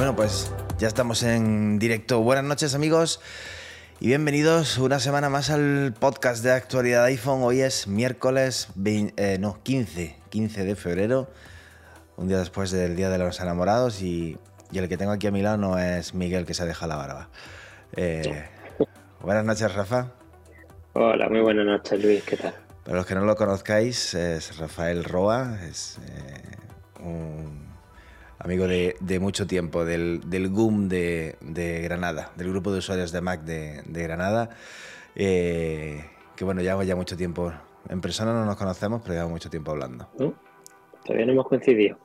Bueno, pues ya estamos en directo. Buenas noches amigos y bienvenidos una semana más al podcast de actualidad iPhone. Hoy es miércoles eh, no, 15, 15 de febrero, un día después del Día de los Enamorados y, el que tengo aquí a mi lado no es Miguel que se deja la barba. Eh, buenas noches Rafa. Hola, muy buenas noches Luis, ¿qué tal? Para los que no lo conozcáis, es Rafael Roa, es eh, un amigo de, mucho tiempo, del, del GUM de, Granada, del grupo de usuarios de Mac de, Granada, eh, que bueno, llevamos ya mucho tiempo, en persona no nos conocemos, pero llevamos mucho tiempo hablando. Todavía no hemos coincidido.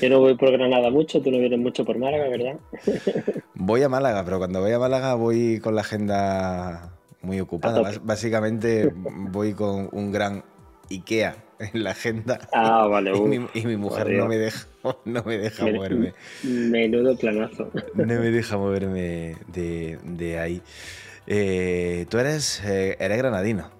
Yo no voy por Granada mucho, tú no vienes mucho por Málaga, ¿verdad? voy a Málaga, pero cuando voy a Málaga voy con la agenda muy ocupada. Básicamente voy con un gran IKEA en la agenda. Ah, vale. y, mi, mujer no me deja, no me deja moverme. Menudo planazo. No me deja moverme de, ahí. Eh, tú eres, eh, eres granadino.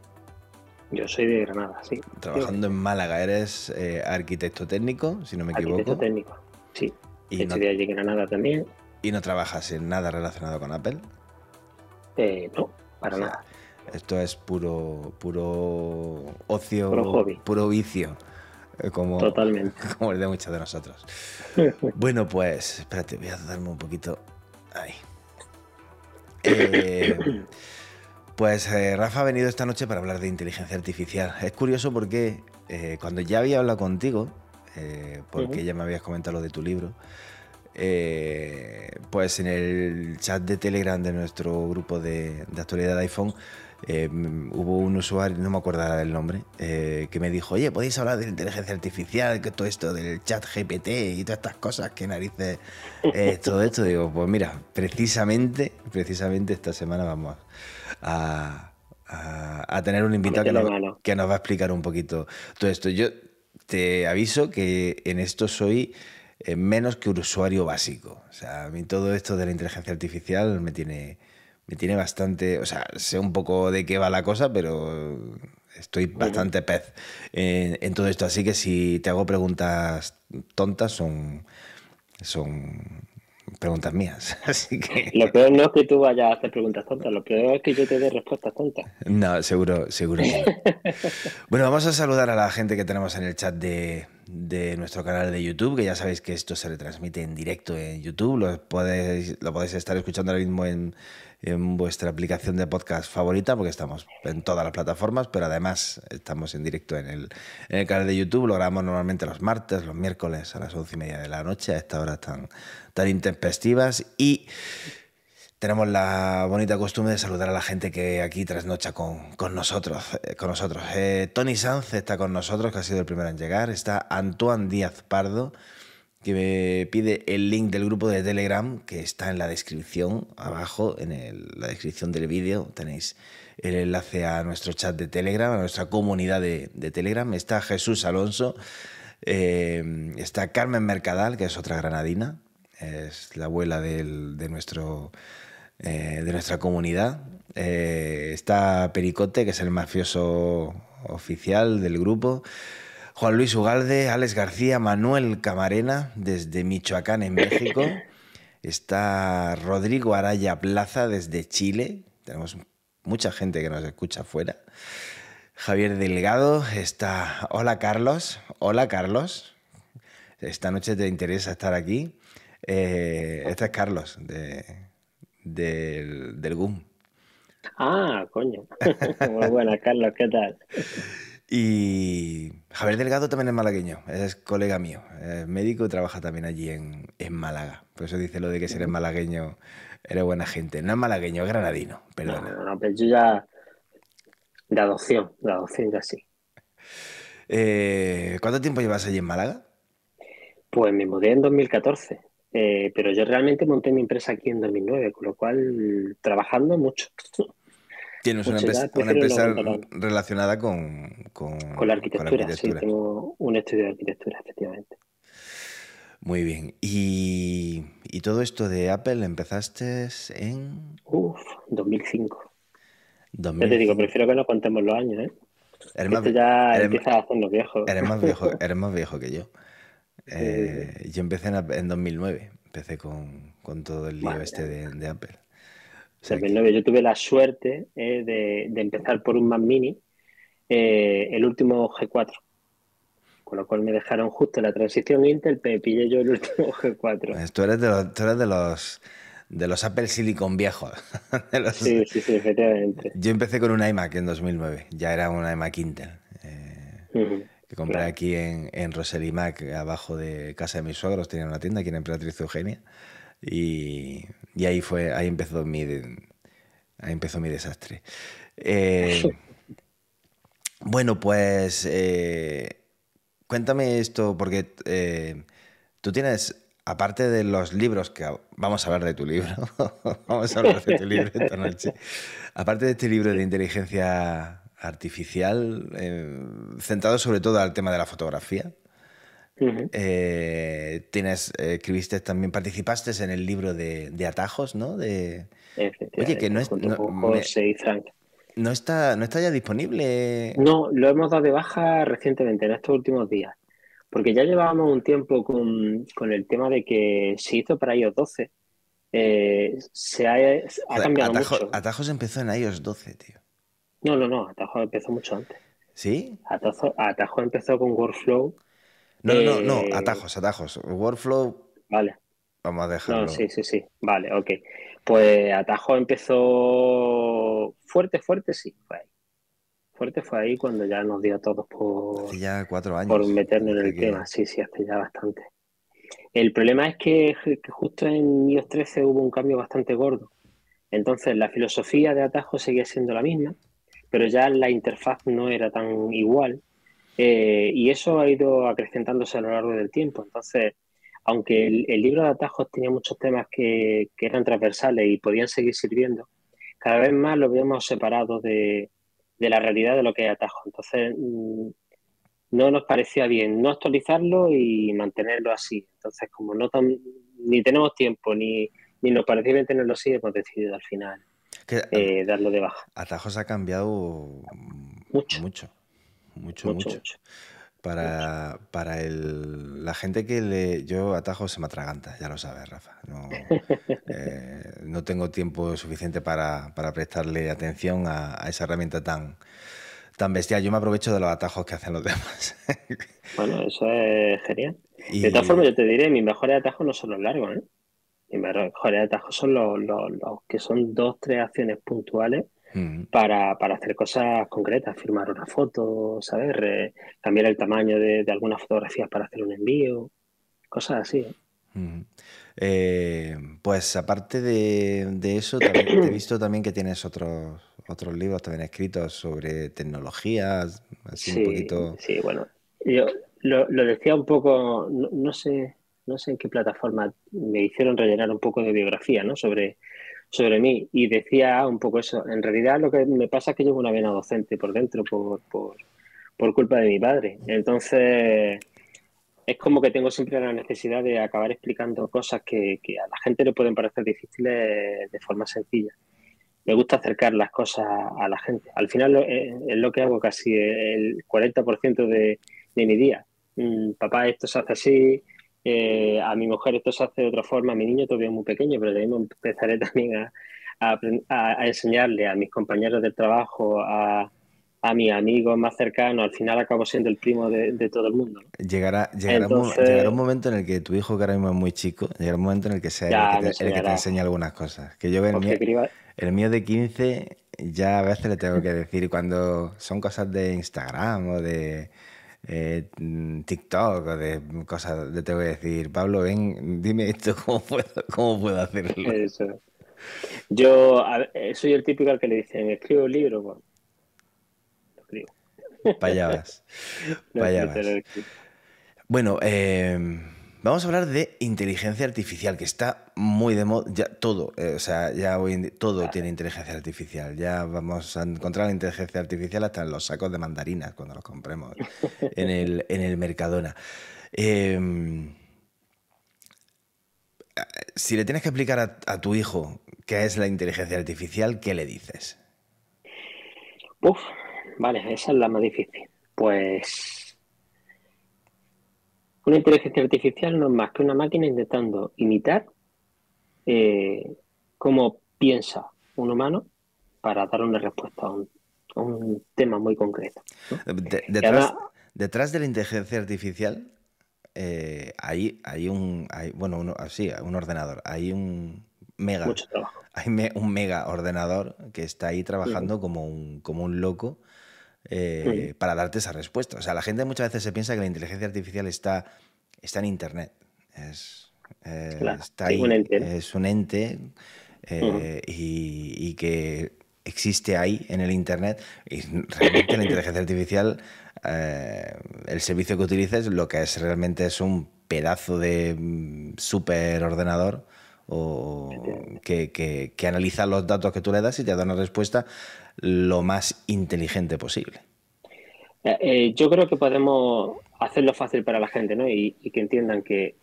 Yo soy de Granada, sí. Trabajando en Málaga, eres eh, arquitecto técnico, si no me equivoco. Arquitecto técnico, sí. Y no, allí en Granada también. ¿Y no trabajas en nada relacionado con Apple? no, para nada. Esto es puro, puro ocio, puro, vicio. Eh, como, Totalmente. Como el de muchos de nosotros. bueno, pues, espérate, voy a darme un poquito. Ahí. Eh, pues eh, Rafa ha venido esta noche para hablar de inteligencia artificial. Es curioso porque cuando ya había hablado contigo, porque ya me habías comentado lo de tu libro, pues en el chat de Telegram de nuestro grupo de, de actualidad de iPhone eh, hubo un usuario, no me acuerdo del nombre, eh, que me dijo, oye, podéis hablar de inteligencia artificial, que todo esto del chat GPT y todas estas cosas, que narices, eh, todo esto. Digo, pues mira, precisamente, precisamente esta semana vamos a, tener un invitado que nos, que nos va a explicar un poquito todo esto. Yo te aviso que en esto soy menos que un usuario básico. O sea, a mí todo esto de la inteligencia artificial me tiene me tiene bastante, o sea, sé un poco de qué va la cosa, pero estoy bastante pez en, todo esto. Así que si te hago preguntas tontas, son, son preguntas mías. Así que... Lo peor no es que tú vayas a hacer preguntas tontas, lo peor es que yo te dé respuestas tontas. No, seguro, seguro bueno, vamos a saludar a la gente que tenemos en el chat de, nuestro canal de YouTube, que ya sabéis que esto se retransmite en directo en YouTube, lo podéis, lo podéis estar escuchando ahora mismo en, en vuestra aplicación de podcast favorita, porque estamos en todas las plataformas, pero además estamos en directo en el, en el canal de YouTube. Lo grabamos normalmente los martes, los miércoles a las once y media de la noche, a esta hora tan, tan intempestivas. Y tenemos la bonita costumbre de saludar a la gente que aquí trasnocha con, con nosotros. Eh, con nosotros. Eh, Tony Sanz está con nosotros, que ha sido el primero en llegar. Está Antoine Díaz Pardo que me pide el link del grupo de Telegram que está en la descripción abajo, en la descripción del vídeo tenéis el enlace a nuestro chat de Telegram, a nuestra comunidad de, Telegram. Está Jesús Alonso, eh, está Carmen Mercadal, que es otra granadina, es la abuela de, nuestro, eh, de nuestra comunidad. Eh, está Pericote, que es el mafioso oficial del grupo. Juan Luis Ugalde, Alex García, Manuel Camarena, desde Michoacán, en México. Está Rodrigo Araya Plaza, desde Chile. Tenemos mucha gente que nos escucha afuera. Javier Delgado está. Hola, Carlos. Hola, Carlos. Esta noche te interesa estar aquí. Eh, este es Carlos, de, del, del GUM. Ah, coño. Muy buena, Carlos, ¿qué tal? Y Javier Delgado también es malagueño, es colega mío, es médico y trabaja también allí en, Málaga. Por eso dice lo de que si eres malagueño, eres buena gente. No es malagueño, es granadino, perdona. No, no, pero yo ya de adopción, de adopción ya sí. Eh, ¿Cuánto tiempo llevas allí en Málaga? Pues me mudé en 2014, eh, pero yo realmente monté mi empresa aquí en 2009, con lo cual trabajando mucho. Tienes una, empresa, relacionada con, con, la arquitectura. Sí, tengo un estudio de arquitectura, efectivamente. Muy bien. ¿Y, todo esto de Apple empezaste en...? Uf, 2005. Ya te digo, prefiero que no contemos los años, ¿eh? Eres ya empieza a hacernos viejos. Eres más viejo, eres más viejo que yo. Eh, yo empecé en, 2009, empecé con, todo el lío este de, Apple. 2009, yo tuve la suerte eh, de, empezar por un Mac Mini, eh, el último G4 con lo cual me dejaron justo la transición Intel, me pillé yo el último G4. Pues tú eres de los, de los, de los Apple Silicon viejos. Sí, sí, sí, efectivamente. Yo empecé con un iMac en 2009, ya era un iMac Intel. Eh, que compré aquí en, en Rosely Mac, abajo de casa de mis suegros, tenía una tienda aquí en Emperatriz Eugenia. Y, y, ahí fue, ahí empezó mi, ahí empezó mi desastre. Eh, bueno, pues eh, cuéntame esto, porque eh, tú tienes, aparte de los libros, que vamos a hablar de tu libro, vamos a hablar de tu libro esta noche, aparte de este libro de inteligencia artificial, centrado sobre todo al tema de la fotografía, eh, tienes, escribiste también, participaste en el libro de, atajos, ¿no? De, Oye, que no es... José y Frank. ¿No está, ¿No está ya disponible? No, lo hemos dado de baja recientemente, en estos últimos días. Porque ya llevábamos un tiempo con, el tema de que se hizo para iOS 12. Eh, se ha, cambiado mucho. Atajos empezó en iOS 12, tío. No, no, no, Atajos empezó mucho antes. ¿Sí? Atajos, empezó con Workflow. No, no, no, eh, atajos, atajos. Workflow. Vale. Vamos a dejarlo. No, sí, sí, sí. Vale, ok. Pues Atajo empezó fuerte, fuerte, sí, fue ahí. Fuerte fue ahí cuando ya nos dio a todos por, ya cuatro años, por meternos en el tema. Sí, sí, hace ya bastante. El problema es que, justo en iOS 13 hubo un cambio bastante gordo. Entonces la filosofía de Atajo seguía siendo la misma, pero ya la interfaz no era tan igual. Eh, y eso ha ido acrecentándose a lo largo del tiempo. Entonces, aunque el, libro de atajos tenía muchos temas que, eran transversales y podían seguir sirviendo, cada vez más lo vemos separado de, la realidad de lo que es atajo. Entonces, mm, no nos parecía bien no actualizarlo y mantenerlo así. Entonces, como no ni tenemos tiempo ni, ni nos parecía bien tenerlo así, hemos decidido al final eh, darlo de baja. Atajos ha cambiado mucho. Mucho, mucho. mucho para, para el, la gente que le... Yo atajo se me atraganta, ya lo sabes, Rafa. No, eh, no tengo tiempo suficiente para, para prestarle atención a, esa herramienta tan, tan bestial. Yo me aprovecho de los atajos que hacen los demás. bueno, eso es genial. De todas formas, yo te diré, mis mejores atajos no son los largos, ¿eh? Mis mejores atajos son los, los, los que son dos, tres acciones puntuales para, hacer cosas concretas, firmar una foto, ¿sabes? cambiar el tamaño de, algunas fotografías para hacer un envío, cosas así. ¿eh? Eh, pues aparte de, eso, también, he visto también que tienes otros, otros libros también escritos sobre tecnologías, así sí, un poquito... Sí, bueno, yo lo, decía un poco, no, sé no sé en qué plataforma me hicieron rellenar un poco de biografía, ¿no? Sobre, sobre mí y decía un poco eso. En realidad lo que me pasa es que llevo una vena docente por dentro por, por, culpa de mi padre. Entonces es como que tengo siempre la necesidad de acabar explicando cosas que, a la gente le pueden parecer difíciles de forma sencilla. Me gusta acercar las cosas a la gente. Al final eh, es lo que hago casi el 40% de, de mi día. Mm, papá, esto se hace así, eh, a mi mujer esto se hace de otra forma, a mi niño todavía es muy pequeño, pero empezaré también a, enseñarle a mis compañeros de trabajo, a, a mis amigos más cercanos, al final acabo siendo el primo de, todo el mundo. Llegará, llegará, un, momento en el que tu hijo, que ahora mismo es muy chico, llegará un momento en el que sea el, que te, enseñe algunas cosas. Que yo el mío, el mío de 15 ya a veces le tengo que decir cuando son cosas de Instagram o de eh, TikTok o de cosas, te voy a decir, Pablo, ven, dime esto, ¿cómo puedo, cómo puedo hacerlo? Eso. Yo eh, soy el típico al que le dicen, escribo un libro, bueno, lo escribo. Allá vas. Bueno, eh, Vamos a hablar de inteligencia artificial, que está muy de moda, ya todo, eh, o sea, ya hoy todo tiene inteligencia artificial. Ya vamos a encontrar la inteligencia artificial hasta en los sacos de mandarinas cuando los compremos en el, en el Mercadona. Em, si le tienes que explicar a, tu hijo qué es la inteligencia artificial, ¿qué le dices? Uf, vale, esa es la más difícil. Pues una inteligencia artificial no es más que una máquina intentando imitar eh, cómo piensa un humano para dar una respuesta a un, tema muy concreto. detrás, de la inteligencia artificial eh, hay, hay un, bueno, uno, así, un ordenador, hay un mega, hay un mega ordenador que está ahí trabajando como, un, como un loco eh, para darte esa respuesta. O sea, la gente muchas veces se piensa que la inteligencia artificial está, está en Internet. Es, eh, está ahí, un ente. es un ente eh, y, que existe ahí en el Internet. Y realmente la inteligencia artificial, el servicio que utilices, lo que es realmente es un pedazo de mm, super ordenador o que, que, analiza los datos que tú le das y te da una respuesta lo más inteligente posible. Eh, eh, yo creo que podemos hacerlo fácil para la gente ¿no? y, que entiendan que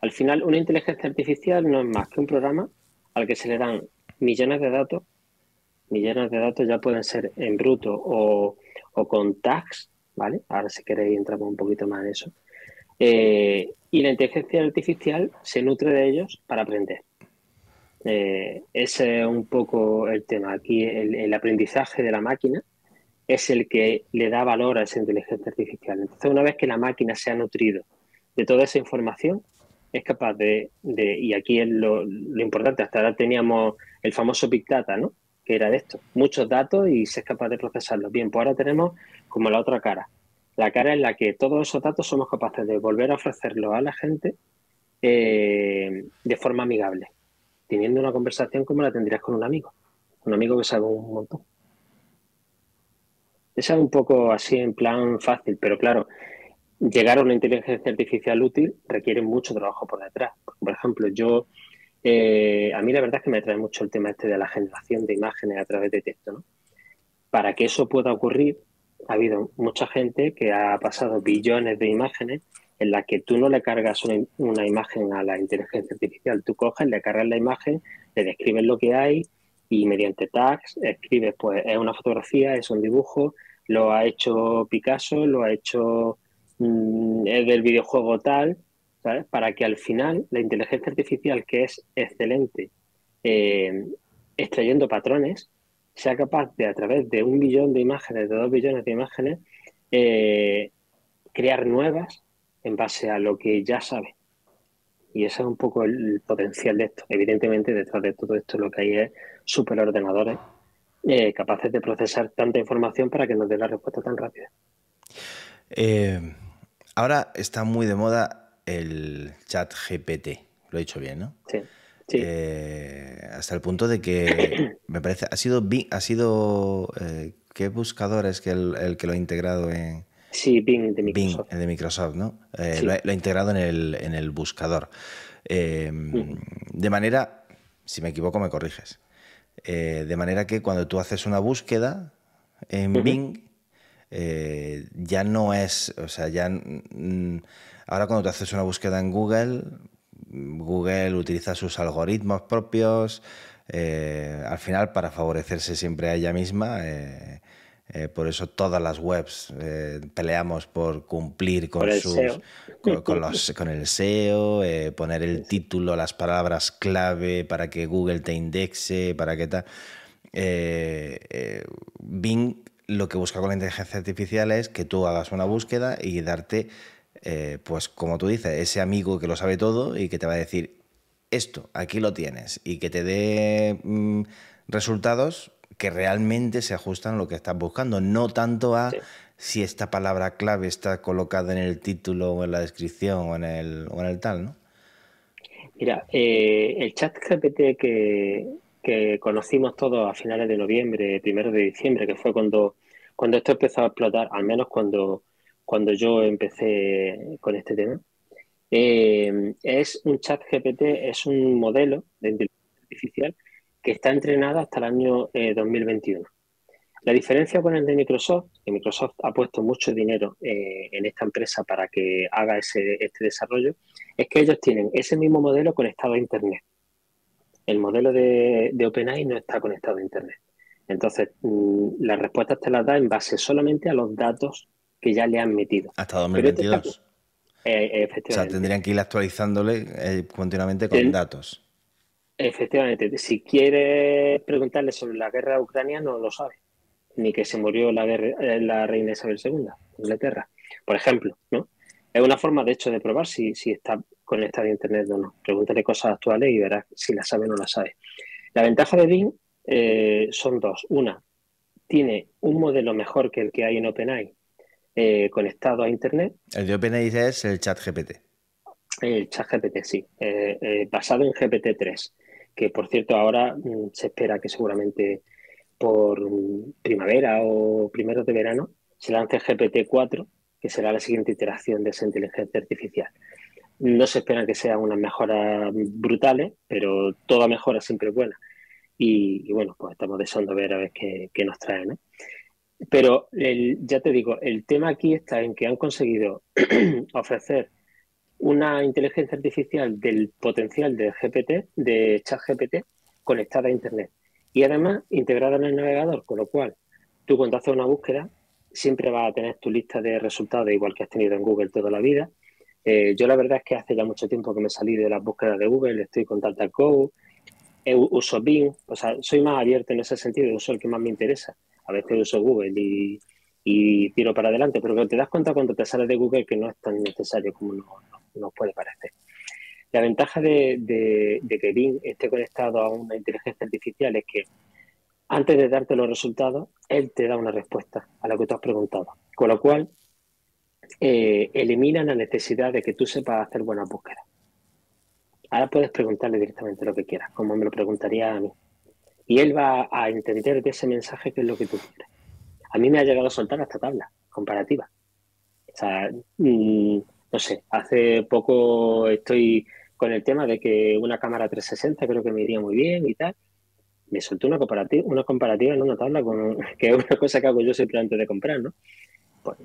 al final una inteligencia artificial no es más que un programa al que se le dan millones de datos. Millones de datos ya pueden ser en bruto o, con tags, ¿vale? Ahora si queréis entramos un poquito más en eso. Eh, y la inteligencia artificial se nutre de ellos para aprender. Eh, ese es un poco el tema. Aquí el, aprendizaje de la máquina es el que le da valor a esa inteligencia artificial. Entonces, una vez que la máquina se ha nutrido de toda esa información, es capaz de, y aquí es lo, importante, hasta ahora teníamos el famoso Big Data, ¿no? Que era de esto, muchos datos y se es capaz de procesarlos. Bien, pues ahora tenemos como la otra cara. La cara en la que todos esos datos somos capaces de volver a ofrecerlos a la gente eh, de forma amigable teniendo una conversación como la tendrías con un amigo, un amigo que sabe un montón. Es un poco así en plan fácil, pero claro, llegar a una inteligencia artificial útil requiere mucho trabajo por detrás. Por ejemplo, yo, eh, a mí la verdad es que me atrae mucho el tema este de la generación de imágenes a través de texto. ¿no? Para que eso pueda ocurrir, ha habido mucha gente que ha pasado billones de imágenes en la que tú no le cargas una, imagen a la inteligencia artificial, tú coges, le cargas la imagen, le describes lo que hay y mediante tags escribes, pues es una fotografía, es un dibujo, lo ha hecho Picasso, lo ha hecho, mm, es del videojuego tal, ¿sabes? Para que al final la inteligencia artificial, que es excelente eh, extrayendo patrones, sea capaz de a través de un billón de imágenes, de dos billones de imágenes, eh, crear nuevas en base a lo que ya sabe. Y ese es un poco el, potencial de esto. Evidentemente, detrás de todo esto lo que hay es superordenadores eh, capaces de procesar tanta información para que nos dé la respuesta tan rápida. Eh, ahora está muy de moda el chat GPT. Lo he dicho bien, ¿no? Sí. Eh, hasta el punto de que me parece, ha sido, ha sido ¿qué buscador es que el que lo ha integrado en, Sí, Bing de Microsoft. Bing de Microsoft, ¿no? Eh, lo, ha, integrado en el, en el buscador. Em, de manera, si me equivoco, me corriges. Eh, de manera que cuando tú haces una búsqueda en Bing, eh, ya no es, o sea, ya ahora cuando tú haces una búsqueda en Google, Google utiliza sus algoritmos propios, al final para favorecerse siempre a ella misma, eh, por eso todas las webs eh, peleamos por cumplir con, sus, con, los, con, el SEO, eh, poner el título, las palabras clave para que Google te indexe, para que tal. Bing lo que busca con la inteligencia artificial es que tú hagas una búsqueda y darte, pues como tú dices, ese amigo que lo sabe todo y que te va a decir, esto, aquí lo tienes, y que te dé mm, resultados que realmente se ajustan a lo que estás buscando, no tanto a si esta palabra clave está colocada en el título o en la descripción o en el, o en el tal, ¿no? Mira, eh, el chat GPT que, que, conocimos todos a finales de noviembre, primero de diciembre, que fue cuando, cuando esto empezó a explotar, al menos cuando, cuando yo empecé con este tema, Eh, es un chat GPT, es un modelo de inteligencia artificial que está entrenado hasta el año 2021. La diferencia con el de Microsoft, que Microsoft ha puesto mucho dinero eh, en esta empresa para que haga ese, este desarrollo, es que ellos tienen ese mismo modelo conectado a Internet. El modelo de, de OpenAI no está conectado a Internet. Entonces, mm, las respuestas te las da en base solamente a los datos que ya le han metido. Hasta 2022. Este eh, efectivamente. O sea, tendrían que ir actualizándole eh, continuamente con datos. Efectivamente. Si quieres preguntarle sobre la guerra de Ucrania, no lo sabe ni que se murió la, eh, la reina Isabel II Inglaterra, por ejemplo, ¿no? Es una forma, de hecho, de probar si, si está conectado a Internet o no. Pregúntale cosas actuales y verás si la sabe o no la sabe. La ventaja de Bing eh, son dos. Una, tiene un modelo mejor que el que hay en OpenAI eh, conectado a Internet. El de OpenAI es el chat GPT. El chat GPT, sí. basado en GPT-3, que por cierto ahora mm, se espera que seguramente por primavera o primeros de verano se lance GPT-4, que será la siguiente iteración de esa inteligencia artificial. No se espera que sean unas mejoras brutales, pero toda mejora siempre es buena. Y, bueno, pues estamos deseando ver a ver qué, nos trae. ¿no? Pero ya te digo, el tema aquí está en que han conseguido ofrecer una inteligencia artificial del potencial de GPT, de ChatGPT, conectada a Internet y además integrada en el navegador, con lo cual tú cuando haces una búsqueda siempre vas a tener tu lista de resultados igual que has tenido en Google toda la vida. Eh, yo la verdad es que hace ya mucho tiempo que me salí de las búsquedas de Google, estoy con TaltaCo, uso Bing, o sea, soy más abierto en ese sentido, uso el que más me interesa. A veces uso Google y, tiro para adelante, pero te das cuenta cuando te sales de Google que no es tan necesario como nos puede parecer. La ventaja de, que Bing esté conectado a una inteligencia artificial es que antes de darte los resultados, él te da una respuesta a lo que tú has preguntado. Con lo cual, eh, elimina la necesidad de que tú sepas hacer buenas búsquedas. Ahora puedes preguntarle directamente lo que quieras, como me lo preguntaría a mí. Y él va a entender de ese mensaje qué es lo que tú quieres. A mí me ha llegado a soltar esta tabla comparativa. Mm, no sé, hace poco estoy con el tema de que una cámara 360 creo que me iría muy bien y tal. Me soltó una comparativa, una comparativa en una tabla, con, que es una cosa que hago yo siempre antes de comprar, ¿no? Pues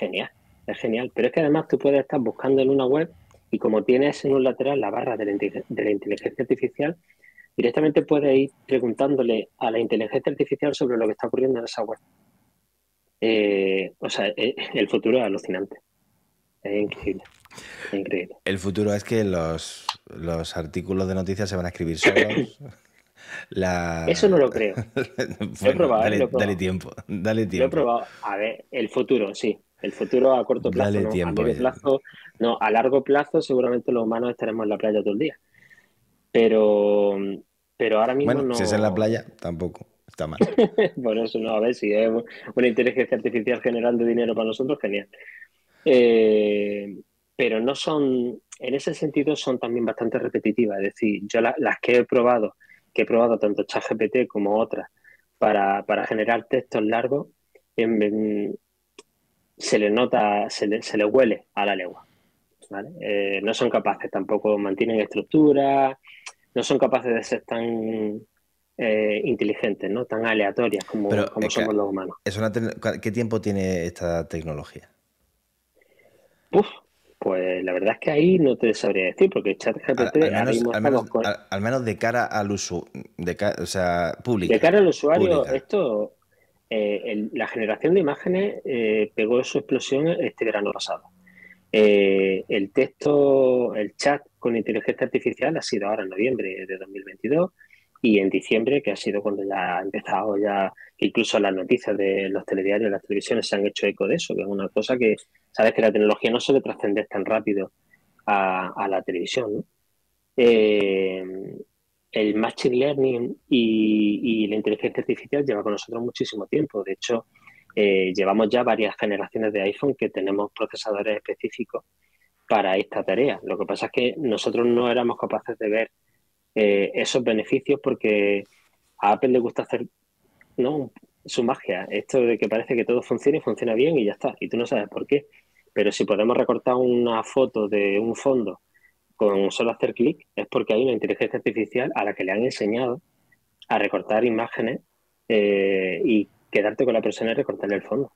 genial, es genial. Pero es que además tú puedes estar buscando en una web y como tienes en un lateral la barra de la, inteligencia artificial, directamente puedes ir preguntándole a la inteligencia artificial sobre lo que está ocurriendo en esa web. Eh, o sea, eh, el futuro es alucinante. Es increíble. Increíble. El futuro es que los, artículos de noticias se van a escribir solos. Eso no lo creo. he probado, dale, tiempo, dale tiempo. Lo he probado. A ver, el futuro, sí. El futuro a corto plazo. Dale tiempo. A plazo, no, a largo plazo seguramente los humanos estaremos en la playa todo el día. Pero, pero ahora mismo bueno, no. Si es en la playa, tampoco. Está mal. bueno, eso no, a ver si es una inteligencia artificial generando dinero para nosotros, genial. Eh, pero no son, en ese sentido son también bastante repetitivas. Es decir, yo las que he probado, que he probado tanto ChatGPT como otras, para, generar textos largos, se le nota, se le, se le huele a la lengua. Eh, no son capaces, tampoco mantienen estructura, no son capaces de ser tan eh, inteligentes, ¿no? tan aleatorias como, como somos los humanos. ¿Qué tiempo tiene esta tecnología? Uf, pues la verdad es que ahí no te sabría decir, porque ChatGPT al, menos, de cara al de o sea. De cara al usuario, esto, eh, la generación de imágenes eh, pegó su explosión este verano pasado. Eh, el texto, el chat con inteligencia artificial ha sido ahora en noviembre de 2022 y en diciembre, que ha sido cuando ya ha empezado ya, incluso las noticias de los telediarios, las televisiones se han hecho eco de eso, que es una cosa que, sabes que la tecnología no suele trascender tan rápido a, la televisión. Eh, el Machine Learning y, la inteligencia artificial lleva con nosotros muchísimo tiempo. De hecho, eh, llevamos ya varias generaciones de iPhone que tenemos procesadores específicos para esta tarea. Lo que pasa es que nosotros no éramos capaces de ver eh, esos beneficios porque a Apple le gusta hacer ¿no? su magia, esto de que parece que todo funciona y funciona bien y ya está, y tú no sabes por qué. Pero si podemos recortar una foto de un fondo con solo hacer clic, es porque hay una inteligencia artificial a la que le han enseñado a recortar imágenes eh, y quedarte con la persona y recortarle el fondo.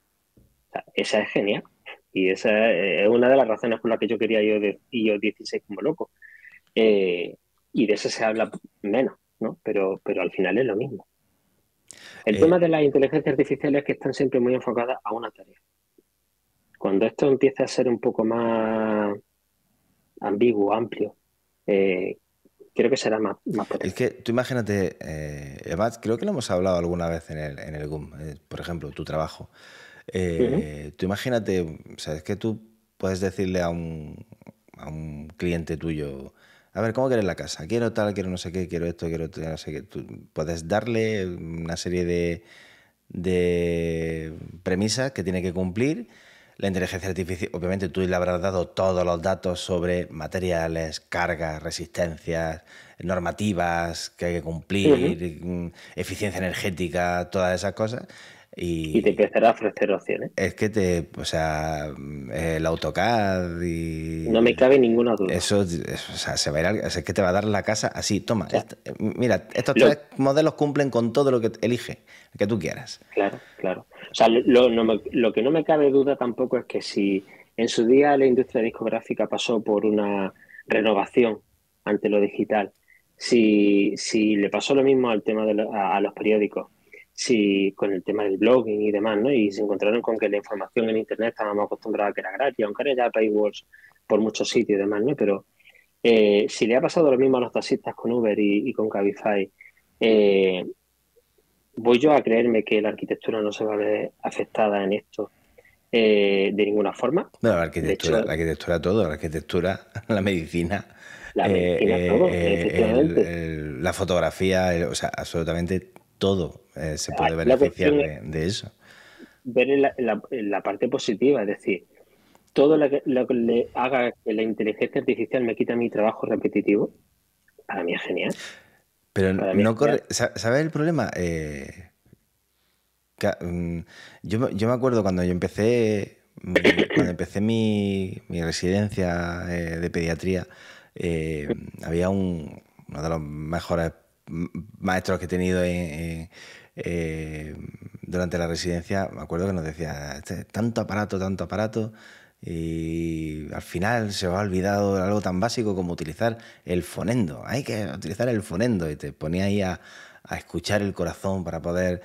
esa es genial. Y esa es una de las razones por las que yo quería yo, de, yo 16 como loco. Eh, y de eso se habla menos, ¿no? Pero, pero al final es lo mismo. El eh, tema de las inteligencias artificiales es que están siempre muy enfocadas a una tarea. Cuando esto empieza a ser un poco más ambiguo, amplio, eh, creo que será más, más potente. Es que tú imagínate, eh, además, creo que lo hemos hablado alguna vez en el, en el GUM, eh, por ejemplo, tu trabajo. Tú imagínate, o sea, es que tú puedes decirle a un, a un cliente tuyo, a ver, ¿cómo quieres la casa? Quiero tal, quiero no sé qué, quiero esto, quiero no sé qué. Tú puedes darle una serie de, de premisas que tiene que cumplir la inteligencia artificial, obviamente tú le habrás dado todos los datos sobre materiales, cargas, resistencias, normativas que hay que cumplir, mm, eficiencia energética, todas esas cosas. Y, te empezará a ofrecer opciones. Es que te, o sea, el AutoCAD y... No me cabe ninguna duda. Eso, o sea, se va a ir es que te va a dar la casa así, toma, mira, estos tres modelos cumplen con todo lo que elige, que tú quieras. Claro, claro. O sea, lo, lo que no me cabe duda tampoco es que si en su día la industria discográfica pasó por una renovación ante lo digital, si, si le pasó lo mismo al tema de a los periódicos, si con el tema del blogging y demás, ¿no? Y se encontraron con que la información en Internet estábamos acostumbrados a que era gratis, aunque era ya paywalls por muchos sitios y demás, ¿no? Pero eh, si le ha pasado lo mismo a los taxistas con Uber y, con Cabify, eh, ¿voy yo a creerme que la arquitectura no se va a ver afectada en esto eh, de ninguna forma? No, la arquitectura, la arquitectura todo, la arquitectura, la medicina. La medicina todo, la fotografía, o sea, absolutamente todo eh, se puede beneficiar de, eso. Ver la, parte positiva, es decir, todo lo que, le haga que la inteligencia artificial me quita mi trabajo repetitivo, para mí es genial. Pero no corre. ¿Sabes el problema? Eh, mm, yo, me acuerdo cuando yo empecé, mm, cuando empecé mi, residencia eh, de pediatría, había un, uno de los mejores maestros que he tenido eh, durante la residencia, me acuerdo que nos decía, este, tanto aparato, tanto aparato, y al final se os ha olvidado algo tan básico como utilizar el fonendo. Hay que utilizar el fonendo y te ponía ahí a, escuchar el corazón para poder,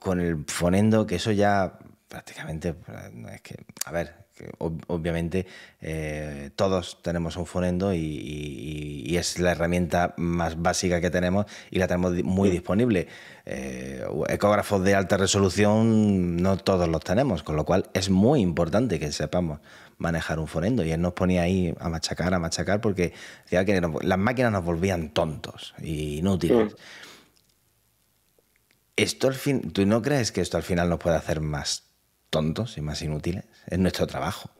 con el fonendo, que eso ya prácticamente, es que, a ver, obviamente eh, todos tenemos un fonendo y, es la herramienta más básica que tenemos y la tenemos muy disponible. Eh, ecógrafos de alta resolución no todos los tenemos, con lo cual es muy importante que sepamos manejar un fonendo. Y él nos ponía ahí a machacar, a machacar, porque decía que las máquinas nos volvían tontos e inútiles. Esto al fin, ¿tú no crees que esto al final nos puede hacer más tontos y más inútiles? Es nuestro trabajo.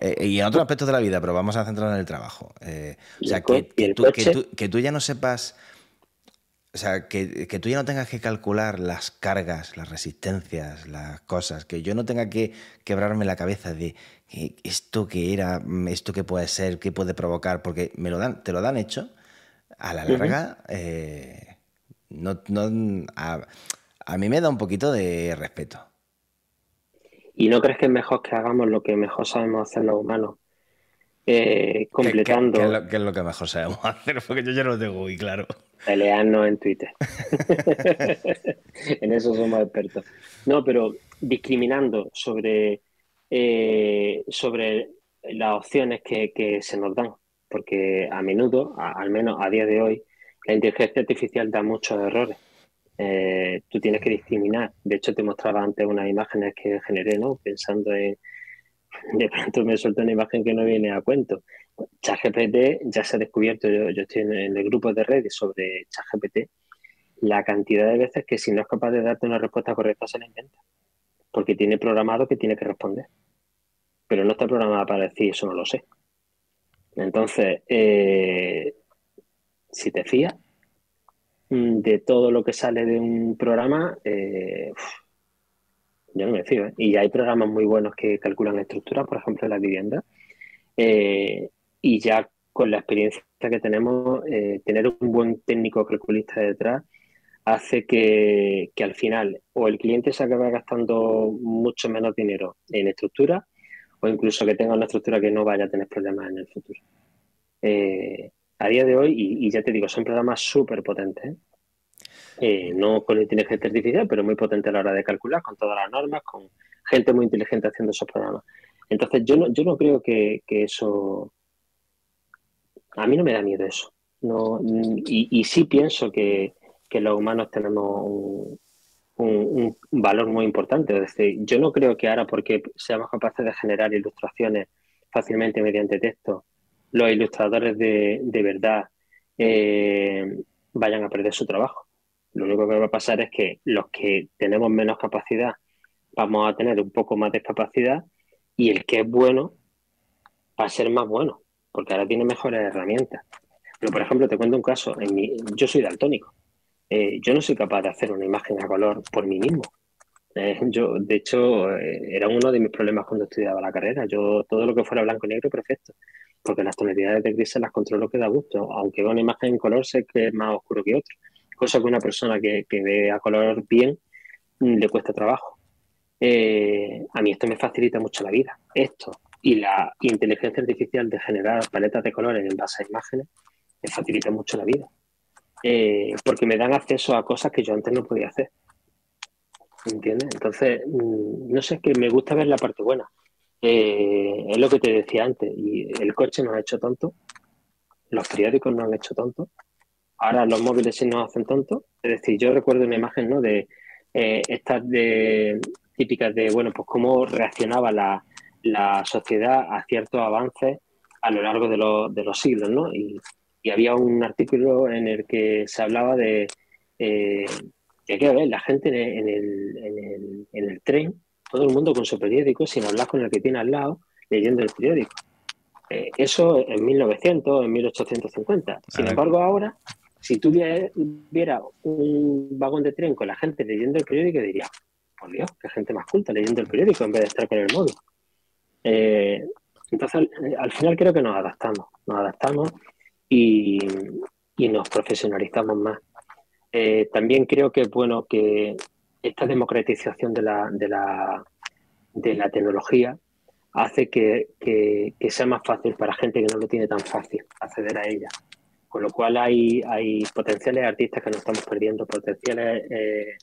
Eh, y en otros aspectos de la vida, pero vamos a centrarnos en el trabajo. Eh, o sea, que, tú, ya no sepas, o sea, que, tú ya no tengas que calcular las cargas, las resistencias, las cosas, que yo no tenga que quebrarme la cabeza de esto que era, esto que puede ser, qué puede provocar, porque me lo dan, te lo dan hecho, a la larga, eh, no, a mí me da un poquito de respeto. ¿Y no crees que es mejor que hagamos lo que mejor sabemos hacer los humanos? Eh, completando. ¿Qué, es lo, que mejor sabemos hacer? Porque yo ya lo tengo muy claro. Pelearnos en Twitter. en eso somos expertos. No, pero discriminando sobre, eh, sobre las opciones que, se nos dan. Porque a menudo, al menos a día de hoy, la inteligencia artificial da muchos errores. Eh, tú tienes que discriminar. De hecho, te mostraba antes unas imágenes que generé, ¿no? Pensando en. De pronto me suelta una imagen que no viene a cuento. ChatGPT ya se ha descubierto, yo, estoy en, el grupo de redes sobre ChatGPT, la cantidad de veces que si no es capaz de darte una respuesta correcta se la inventa. Porque tiene programado que tiene que responder. Pero no está programada para decir eso no lo sé. Entonces, eh, si te fías, de todo lo que sale de un programa, eh, yo no me fío. ¿eh? Y hay programas muy buenos que calculan estructuras, por ejemplo, en la vivienda. Eh, y ya con la experiencia que tenemos, eh, tener un buen técnico calculista detrás hace que, que, al final o el cliente se acabe gastando mucho menos dinero en estructura o incluso que tenga una estructura que no vaya a tener problemas en el futuro. A día de hoy, y, ya te digo, son programas súper potentes. Eh, no con inteligencia artificial, pero muy potente a la hora de calcular, con todas las normas, con gente muy inteligente haciendo esos programas. Entonces, yo no, yo no creo que, eso... A mí no me da miedo eso. No, y, sí pienso que, los humanos tenemos un, un, valor muy importante. Es decir, yo no creo que ahora, porque seamos capaces de generar ilustraciones fácilmente mediante texto, los ilustradores de, de verdad eh, vayan a perder su trabajo. Lo único que va a pasar es que los que tenemos menos capacidad vamos a tener un poco más de capacidad y el que es bueno va a ser más bueno, porque ahora tiene mejores herramientas. Pero, por ejemplo, te cuento un caso. En mi, yo soy daltónico. Eh, yo no soy capaz de hacer una imagen a color por mí mismo. Eh, yo, de hecho, era uno de mis problemas cuando estudiaba la carrera. Yo, todo lo que fuera blanco y negro, perfecto. Porque las tonalidades de gris las controlo que da gusto. Aunque una imagen en color sé que es más oscuro que otro cosa que una persona que, ve a color bien mm, le cuesta trabajo. Eh, a mí esto me facilita mucho la vida. Esto y la inteligencia artificial de generar paletas de colores en base a imágenes me facilita mucho la vida. Eh, porque me dan acceso a cosas que yo antes no podía hacer. ¿Entiendes? Entonces, mm, no sé, que me gusta ver la parte buena. Eh, es lo que te decía antes. Y el coche nos ha hecho tonto, los periódicos nos han hecho tonto, Ahora los móviles sí nos hacen tontos. Es decir, yo recuerdo una imagen ¿no? de eh, estas de, típicas de, bueno, pues cómo reaccionaba la, sociedad a ciertos avances a lo largo de, de los siglos, ¿no? Y, había un artículo en el que se hablaba de eh, que hay que ver la gente en el, en, el, en el tren, todo el mundo con su periódico, sin hablar con el que tiene al lado, leyendo el periódico. Eh, eso en 1900, en 1850. Sin embargo, ahora si tú vieras un vagón de tren con la gente leyendo el periódico, diría, por Dios, qué gente más culta leyendo el periódico en vez de estar con el móvil. Eh, entonces, al, final creo que nos adaptamos, nos adaptamos y, nos profesionalizamos más. Eh, también creo que es bueno que esta democratización de la, tecnología hace que, sea más fácil para gente que no lo tiene tan fácil acceder a ella. Con lo cual hay, potenciales artistas que nos estamos perdiendo, potenciales eh,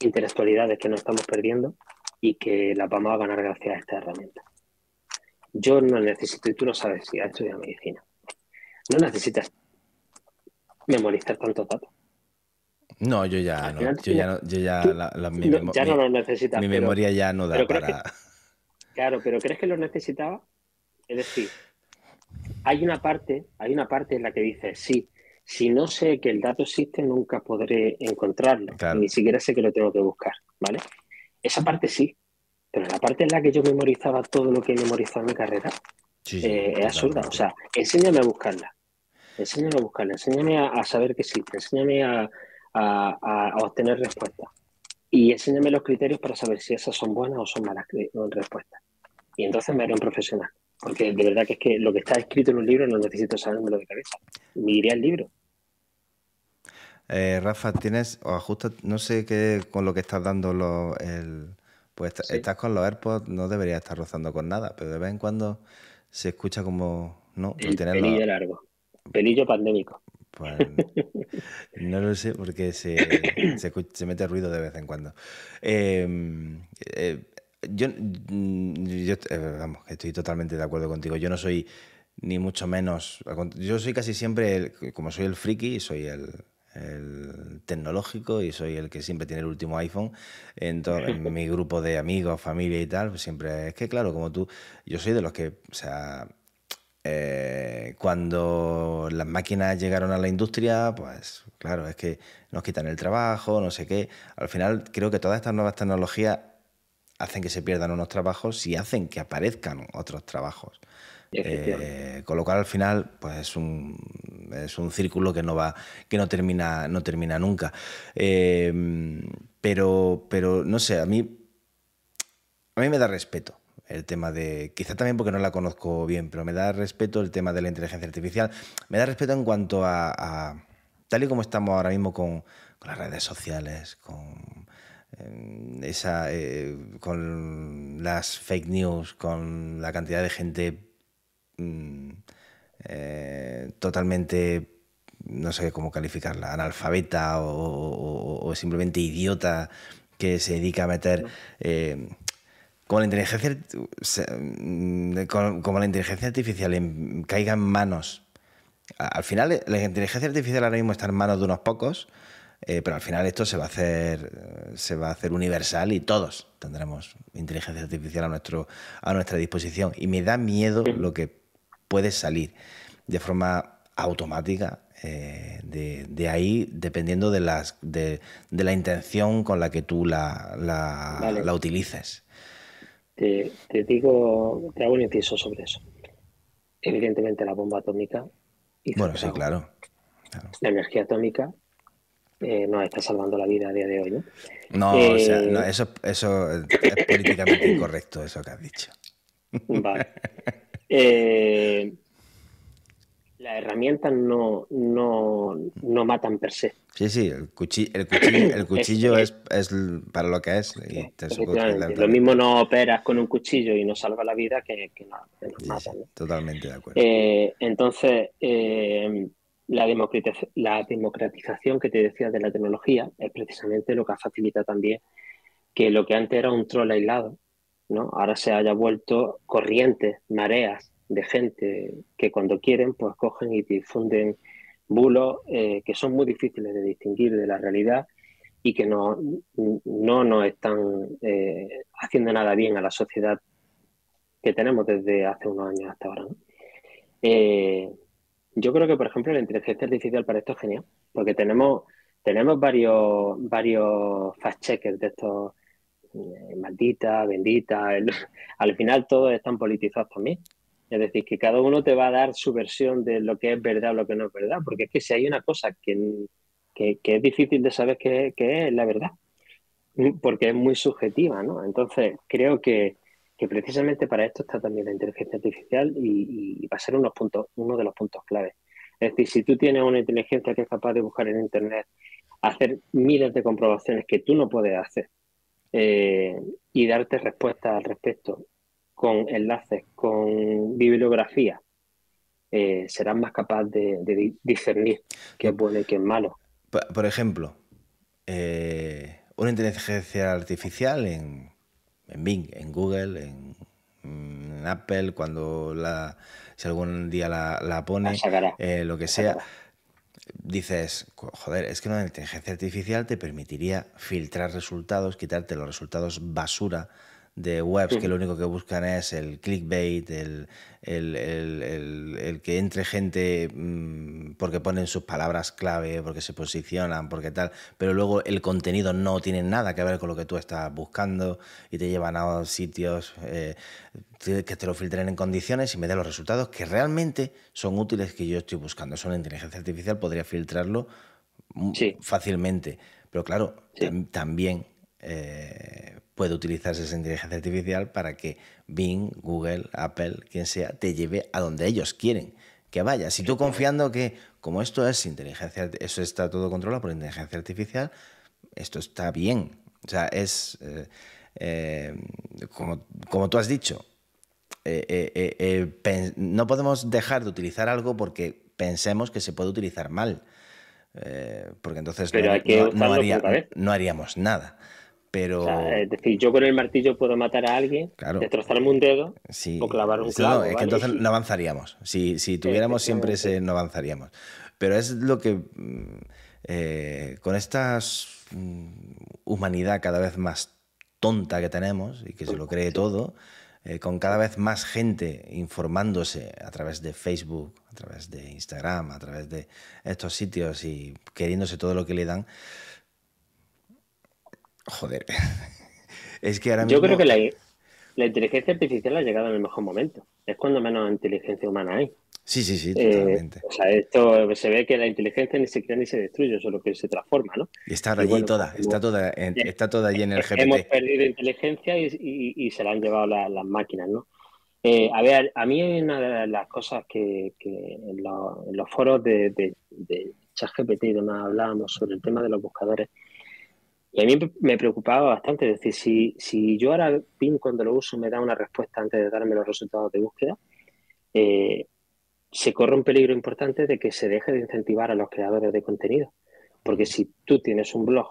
intelectualidades que nos estamos perdiendo y que las vamos a ganar gracias a esta herramienta. Yo no necesito, y tú no sabes si has estudiado medicina, no necesitas memorizar tantos datos. No, yo ya no. Yo ya, no, yo ya, la, mi, ya no lo necesitas. Mi memoria ya no da para. claro, pero ¿crees que lo necesitaba? Es decir, hay una parte, hay una parte en la que dice, sí, si no sé que el dato existe, nunca podré encontrarlo. Ni siquiera sé que lo tengo que buscar, ¿vale? Esa parte sí, pero la parte en la que yo memorizaba todo lo que he memorizado en mi carrera eh, es absurda. O sea, enséñame a buscarla. Enséñame a buscarla, enséñame a, saber que existe, enséñame a, obtener respuestas. Y enséñame los criterios para saber si esas son buenas o son malas respuestas. Y entonces me haré un profesional. Porque de verdad que es que lo que está escrito en un libro no necesito sabérmelo de cabeza. Me iría al libro. Eh, Rafa, tienes, o justo, no sé qué con lo que estás dando el, pues estás con los AirPods, no deberías estar rozando con nada, pero de vez en cuando se escucha como, ¿no? El pelillo largo, pelillo pandémico. Pues, no lo sé porque se, se, mete ruido de vez en cuando. eh, eh yo, mm, eh, vamos, estoy totalmente de acuerdo contigo. Yo no soy ni mucho menos. Yo soy casi siempre, como soy el friki, soy el, tecnológico y soy el que siempre tiene el último iPhone en, en mi grupo de amigos, familia y tal. Pues siempre es que, claro, como tú, yo soy de los que, o sea, eh, cuando las máquinas llegaron a la industria, pues claro, es que nos quitan el trabajo, no sé qué. Al final, creo que todas estas nuevas tecnologías hacen que se pierdan unos trabajos y hacen que aparezcan otros trabajos. Eh, con lo cual al final pues es un, es un círculo que no va que no termina no termina nunca eh, pero pero no sé a mí a mí me da respeto el tema de, quizá también porque no la conozco bien, pero me da respeto el tema de la inteligencia artificial. Me da respeto en cuanto a, tal y como estamos ahora mismo con, las redes sociales, con em, esa, eh, con las fake news, con la cantidad de gente mm, eh, totalmente no sé cómo calificarla, analfabeta o, simplemente idiota que se dedica a meter eh, como la inteligencia, mm, como, la inteligencia artificial caiga en manos. Al final, la inteligencia artificial ahora mismo está en manos de unos pocos, eh, pero al final esto se va a hacer, se va a hacer universal y todos tendremos inteligencia artificial a nuestro, a nuestra disposición. Y me da miedo lo que puede salir de forma automática eh, de, ahí, dependiendo de, las, de, la intención con la que tú la, la utilices te, digo, te hago un inciso sobre eso. Evidentemente la bomba atómica. Bueno, sí, claro, La energía atómica eh, nos está salvando la vida a día de hoy, ¿no? No, o sea, eh, eso, eso es políticamente incorrecto, eso que has dicho. Vale. Eh, las herramientas no, no, no, matan per se. Sí, sí, el, cuchillo, el cuchillo, es, es, para lo que es. lo mismo no operas con un cuchillo y no salva la vida que, que, no, mata. totalmente de acuerdo. Eh, entonces, eh, la, la democratización que te decía de la tecnología es precisamente lo que facilita también que lo que antes era un troll aislado, ¿no? ahora se haya vuelto corrientes, mareas de gente que cuando quieren pues cogen y difunden bulos eh, que son muy difíciles de distinguir de la realidad y que no, no nos están eh, haciendo nada bien a la sociedad que tenemos desde hace unos años hasta ahora. Eh, yo creo que, por ejemplo, la inteligencia artificial para esto es genial, porque tenemos, tenemos varios, varios fact-checkers de estos maldita, bendita, al final todos están politizados también. Es decir, que cada uno te va a dar su versión de lo que es verdad o lo que no es verdad, porque es que si hay una cosa que, es difícil de saber qué, es la verdad, porque es muy subjetiva, ¿no? Entonces, creo que, precisamente para esto está también la inteligencia artificial y, va a ser uno de los puntos claves. Es decir, si tú tienes una inteligencia que es capaz de buscar en Internet, hacer miles de comprobaciones que tú no puedes hacer eh, y darte respuestas al respecto con enlaces, con bibliografía, eh, serán más capaz de, discernir qué es bueno y qué es malo. Por, ejemplo, eh, una inteligencia artificial en, Bing, en Google, en, Apple, cuando la, si algún día la, pone, eh, lo que sea, dices, joder, es que una inteligencia artificial te permitiría filtrar resultados, quitarte los resultados basura de webs que lo único que buscan es el clickbait, el, el, que entre gente mm, porque ponen sus palabras clave, porque se posicionan, porque tal, pero luego el contenido no tiene nada que ver con lo que tú estás buscando y te llevan a sitios eh, que te lo filtren en condiciones y me den los resultados que realmente son útiles que yo estoy buscando. Eso una inteligencia artificial podría filtrarlo fácilmente, pero claro, también... Eh, puede utilizarse esa inteligencia artificial para que Bing, Google, Apple, quien sea, te lleve a donde ellos quieren que vaya. Si tú confiando que como esto es inteligencia, eso está todo controlado por inteligencia artificial, esto está bien. O sea, es eh, eh, como, como, tú has dicho, eh, no podemos dejar de utilizar algo porque pensemos que se puede utilizar mal. porque entonces no haríamos nada. Pero... es decir, yo con el martillo puedo matar a alguien, destrozarme un dedo o clavar un clavo. No, es que entonces no avanzaríamos. Si, si tuviéramos siempre ese, no avanzaríamos. Pero es lo que mm, eh, con esta mm, humanidad cada vez más tonta que tenemos y que se lo cree todo, eh, con cada vez más gente informándose a través de Facebook, a través de Instagram, a través de estos sitios y queriéndose todo lo que le dan, Joder. es que ahora mismo... Yo creo que la, inteligencia artificial ha llegado en el mejor momento. Es cuando menos inteligencia humana hay. Sí, sí, sí, eh, totalmente. o sea, esto se ve que la inteligencia ni se crea ni se destruye, solo que se transforma, ¿no? Y está allí toda, está toda, está toda allí en el GPT. Hemos perdido inteligencia y, se la han llevado las máquinas, ¿no? Eh, a ver, a mí una de las cosas que, en, los foros de, de, de ChatGPT y demás hablábamos sobre el tema de los buscadores. Y a mí me preocupaba bastante, es decir, si, si yo ahora PIN cuando lo uso me da una respuesta antes de darme los resultados de búsqueda, eh, se corre un peligro importante de que se deje de incentivar a los creadores de contenido. Porque si tú tienes un blog,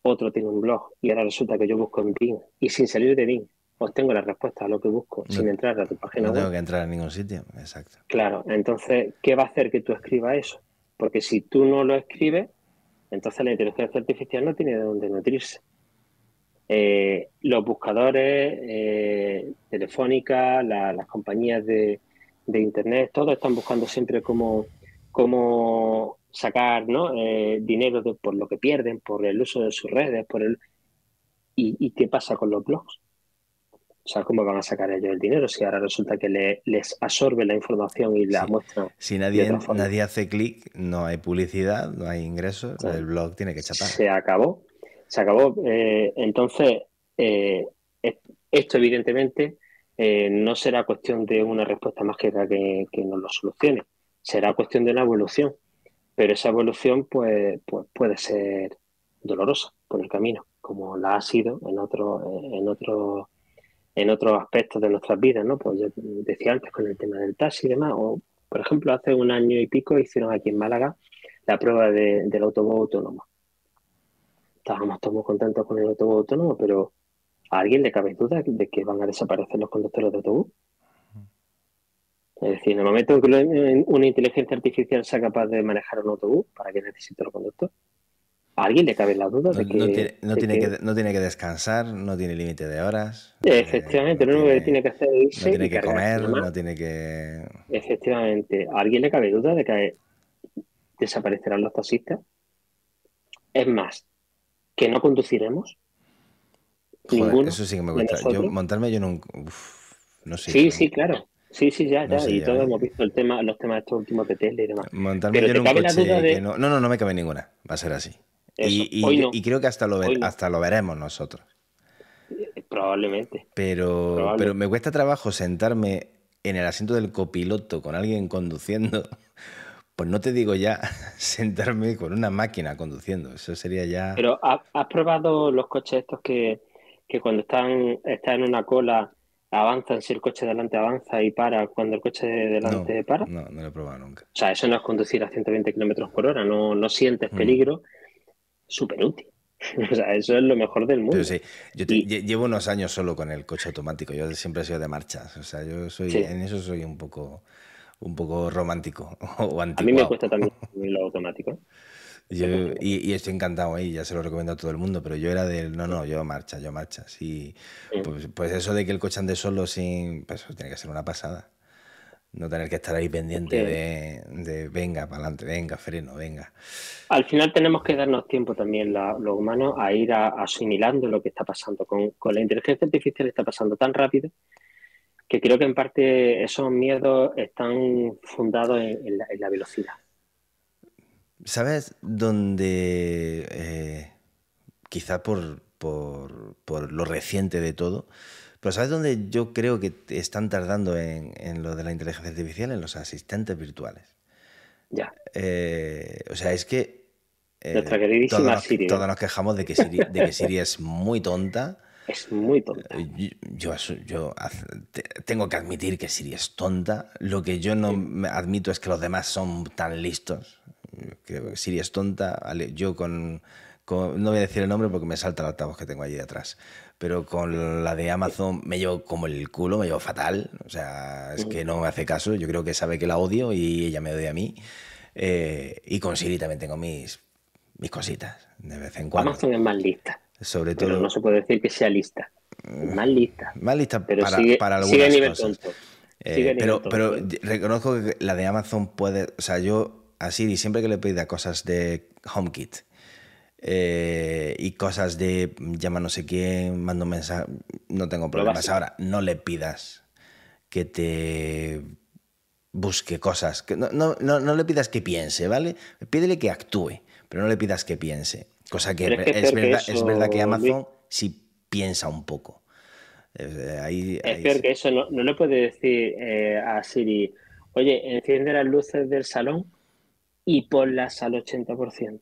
otro tiene un blog, y ahora resulta que yo busco en Bing, y sin salir de Bing, obtengo la respuesta a lo que busco, sin entrar a tu página web. No tengo que entrar a ningún sitio, exacto. Claro, entonces, ¿qué va a hacer que tú escribas eso? Porque si tú no lo escribes, entonces la inteligencia artificial no tiene de dónde nutrirse. Eh, los buscadores, eh, Telefónica, las compañías de, de Internet, todos están buscando siempre cómo, cómo sacar ¿no? Eh, dinero por lo que pierden, por el uso de sus redes, por el... ¿Y, qué pasa con los blogs? O sea, ¿cómo van a sacar ellos el dinero si ahora resulta que les absorbe la información y la muestra? Si nadie, nadie hace clic, no hay publicidad, no hay ingresos, el blog tiene que chapar. Se acabó, se acabó. Eh, entonces, eh, esto evidentemente eh, no será cuestión de una respuesta mágica que, que, nos lo solucione, será cuestión de una evolución, pero esa evolución pues, pues puede ser dolorosa por el camino, como la ha sido en otros en otro, en otros aspectos de nuestras vidas, ¿no? Pues yo decía antes con el tema del taxi y demás, o por ejemplo hace un año y pico hicieron aquí en Málaga la prueba de, del autobús autónomo. Estábamos todos contentos con el autobús autónomo, pero ¿A alguien le cabe duda de que van a desaparecer los conductores de autobús? Es decir, en el momento en que una inteligencia artificial sea capaz de manejar un autobús, ¿para qué necesita los conductores? ¿A alguien le cabe la duda de que no tiene, que, no tiene que descansar, no tiene límite de horas. Efectivamente, lo único que tiene que hacer es irse. No tiene que comer, no tiene que. Efectivamente. ¿A alguien le cabe duda de que desaparecerán los taxistas? Es más, que no conduciremos. Eso sí que me gusta. Yo, montarme yo no. no sé. Sí, sí, claro. Sí, sí, ya, ya. y todos hemos visto el tema, los temas de estos últimos de tele y demás. Montarme yo en un coche no, no, no, me cabe ninguna. Va a ser así. Y, creo que hasta lo, hasta lo veremos nosotros. Eh, probablemente. Pero, pero me cuesta trabajo sentarme en el asiento del copiloto con alguien conduciendo. Pues no te digo ya sentarme con una máquina conduciendo. Eso sería ya. Pero ¿has probado los coches estos que, que cuando están, está en una cola avanzan si el coche de delante avanza y para cuando el coche de delante para? No, no lo he probado nunca. O sea, eso no es conducir a 120 kilómetros por hora, no, no sientes mm. Súper útil. O sea, eso es lo mejor del mundo. sí, yo llevo unos años solo con el coche automático. Yo siempre he sido de marchas. O sea, yo soy en eso soy un poco un poco romántico o A mí me cuesta también lo automático y, estoy encantado ahí, ya se lo recomiendo a todo el mundo, pero yo era del, no, no, yo marcha, yo marcha. Sí, pues, pues, eso de que el coche ande solo sin, pues tiene que ser una pasada. No tener que estar ahí pendiente de, venga, para adelante, venga, freno, venga. Al final tenemos que darnos tiempo también los humanos a ir asimilando lo que está pasando. Con, la inteligencia artificial está pasando tan rápido que creo que en parte esos miedos están fundados en la velocidad. ¿Sabes dónde, eh, quizá por, por, lo reciente de todo, pero ¿sabes dónde yo creo que están tardando en, lo de la inteligencia artificial? En los asistentes virtuales. Ya. Eh, o sea, es que... Eh, Nuestra queridísima todos nos, Siri. Todos nos quejamos de que Siri, de que Siri es muy tonta. Es muy tonta. Yo, yo, tengo que admitir que Siri es tonta. Lo que yo no admito es que los demás son tan listos que Siri es tonta, yo con, no voy a decir el nombre porque me salta el altavoz que tengo allí atrás, pero con la de Amazon me llevo como el culo, me llevo fatal, o sea, es que no me hace caso, yo creo que sabe que la odio y ella me odia a mí, eh, y con Siri también tengo mis, mis cositas, de vez en cuando. Amazon es más lista. Sobre todo... Pero no se puede decir que sea lista. más lista. Más lista pero para, sigue, para algunas nivel cosas. Tonto. Eh, pero, pero reconozco que la de Amazon puede, o sea, yo así y siempre que le pida cosas de HomeKit eh, y cosas de llama no sé quién, mando mensaje, no tengo problemas. Ahora, no le pidas que te busque cosas. Que no, no, no, le pidas que piense, ¿vale? Pídele que actúe, pero no le pidas que piense. Cosa que, es, verdad, que es verdad que Amazon sí piensa un poco. Eh, ahí, es peor que eso, no, le puede decir eh, a Siri, oye, enciende las luces del salón y ponlas al 80%.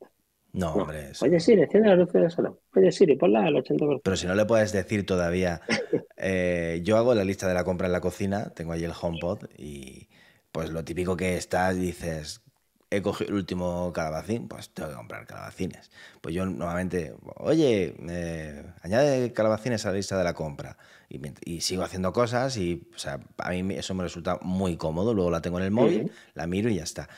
No, hombre. Oye, Siri, enciende las luces del salón. Oye, Siri, ponlas al 80%. Pero si no le puedes decir todavía, eh, yo hago la lista de la compra en la cocina, tengo ahí el HomePod y pues lo típico que estás, dices, he cogido el último calabacín, pues tengo que comprar calabacines. Pues yo normalmente, oye, añade calabacines a la lista de la compra. Y, sigo haciendo cosas y o sea, a mí eso me resulta muy cómodo. Luego la tengo en el móvil, la miro y ya está.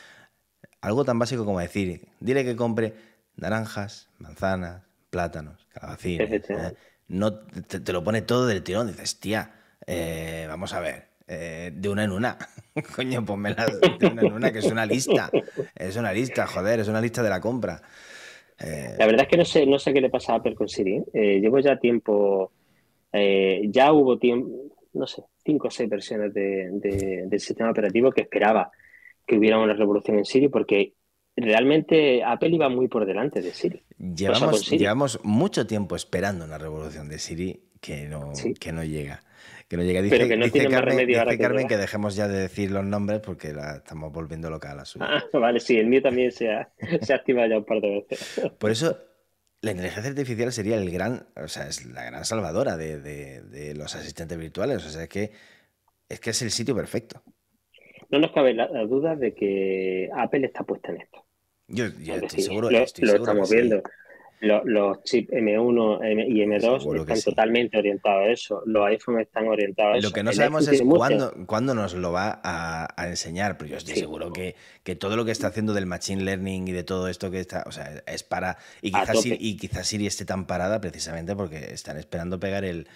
Algo tan básico como decir, dile que compre naranjas, manzanas, plátanos, calabacines. ¿eh? No te, lo pone todo del tirón. Dices, tía, eh, vamos a ver, eh, de una en una. Coño, ponmelas de una en una, que es una lista. Es una lista, joder, es una lista de la compra. La verdad es que no sé, no sé qué le pasa a Apple con Siri. llevo ya tiempo, ya hubo tiempo, no sé, cinco o seis versiones del sistema operativo que esperaba que hubiera una revolución en Siri porque realmente Apple iba muy por delante de Siri. Llevamos, llevamos mucho tiempo esperando una revolución de Siri que no, que no llega. Que no llega. Dice, Pero que no tiene Carmen, más remedio Carmen que, dejemos ya de decir los nombres porque la estamos volviendo loca a la suya. Ah, vale, sí, el mío también se ha, se activado ya un par de veces. Por eso la inteligencia artificial sería el gran, o sea, es la gran salvadora de, de, los asistentes virtuales. O sea, es que, es que es el sitio perfecto. No nos cabe la, duda de que Apple está puesta en esto. Yo, estoy seguro, lo, estoy lo estamos viendo. Los, chips M1 y M2 están totalmente orientados a eso. Los iPhones están orientados a eso. Lo que no sabemos es cuándo, cuándo, nos lo va a, enseñar, pero yo estoy seguro que, que, todo lo que está haciendo del Machine Learning y de todo esto que está, o sea, es para... Y quizás, Siri, y quizás Siri esté tan parada precisamente porque están esperando pegar el...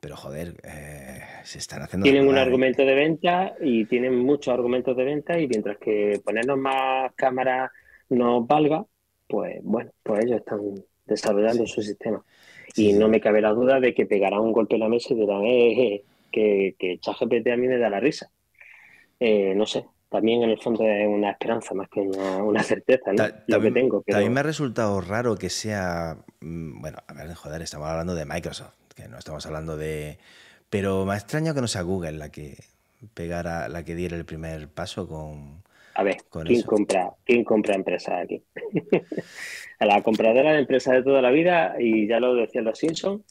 Pero joder, eh, se están haciendo... Tienen un argumento de venta y tienen muchos argumentos de venta y mientras que ponernos más cámaras nos valga, pues bueno, pues ellos están desarrollando su sistema. Y no me cabe la duda de que pegarán un golpe en la mesa y dirán, eh, eh que, que ChatGPT a mí me da la risa. Eh, no sé, también en el fondo es una esperanza más que una, certeza, ¿no? Lo que tengo. También me ha resultado raro que sea, mm, bueno, a ver, joder, estamos hablando de Microsoft, que no estamos hablando de... Pero me ha extraño que no sea Google la que pegara, la que diera el primer paso con, a ver, ¿quién compra, ¿quién compra empresas aquí? a la compradora de empresas de toda la vida, y ya lo decían los Simpsons,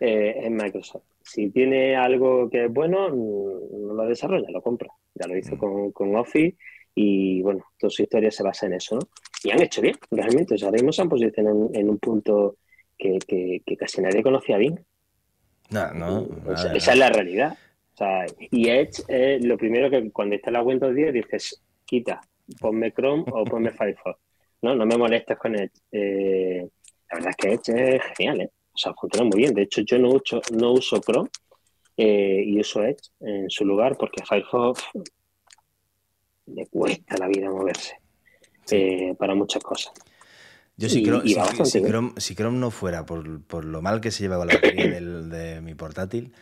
eh, es Microsoft. Si tiene algo que es bueno, no lo desarrolla, lo compra. Ya lo hizo mm. con, Office y bueno, toda su historia se basa en eso, ¿no? Y han hecho bien, realmente. O sea, ahora mismo se han posicionado en, un punto que, casi nadie conocía bien. No, no. esa es la realidad. O sea, y Edge es lo primero que cuando está en la Windows 10 dices, quita, ponme Chrome o ponme Firefox. No, no me molestes con Edge. Eh, la verdad es que Edge es genial, ¿eh? O sea, funciona muy bien. De hecho, yo no uso, no uso Chrome eh, y uso Edge en su lugar porque Firefox le cuesta la vida moverse eh, para muchas cosas. Yo si, Chrome, si, Chrome, no fuera por, por, lo mal que se lleva con la batería del, de mi portátil.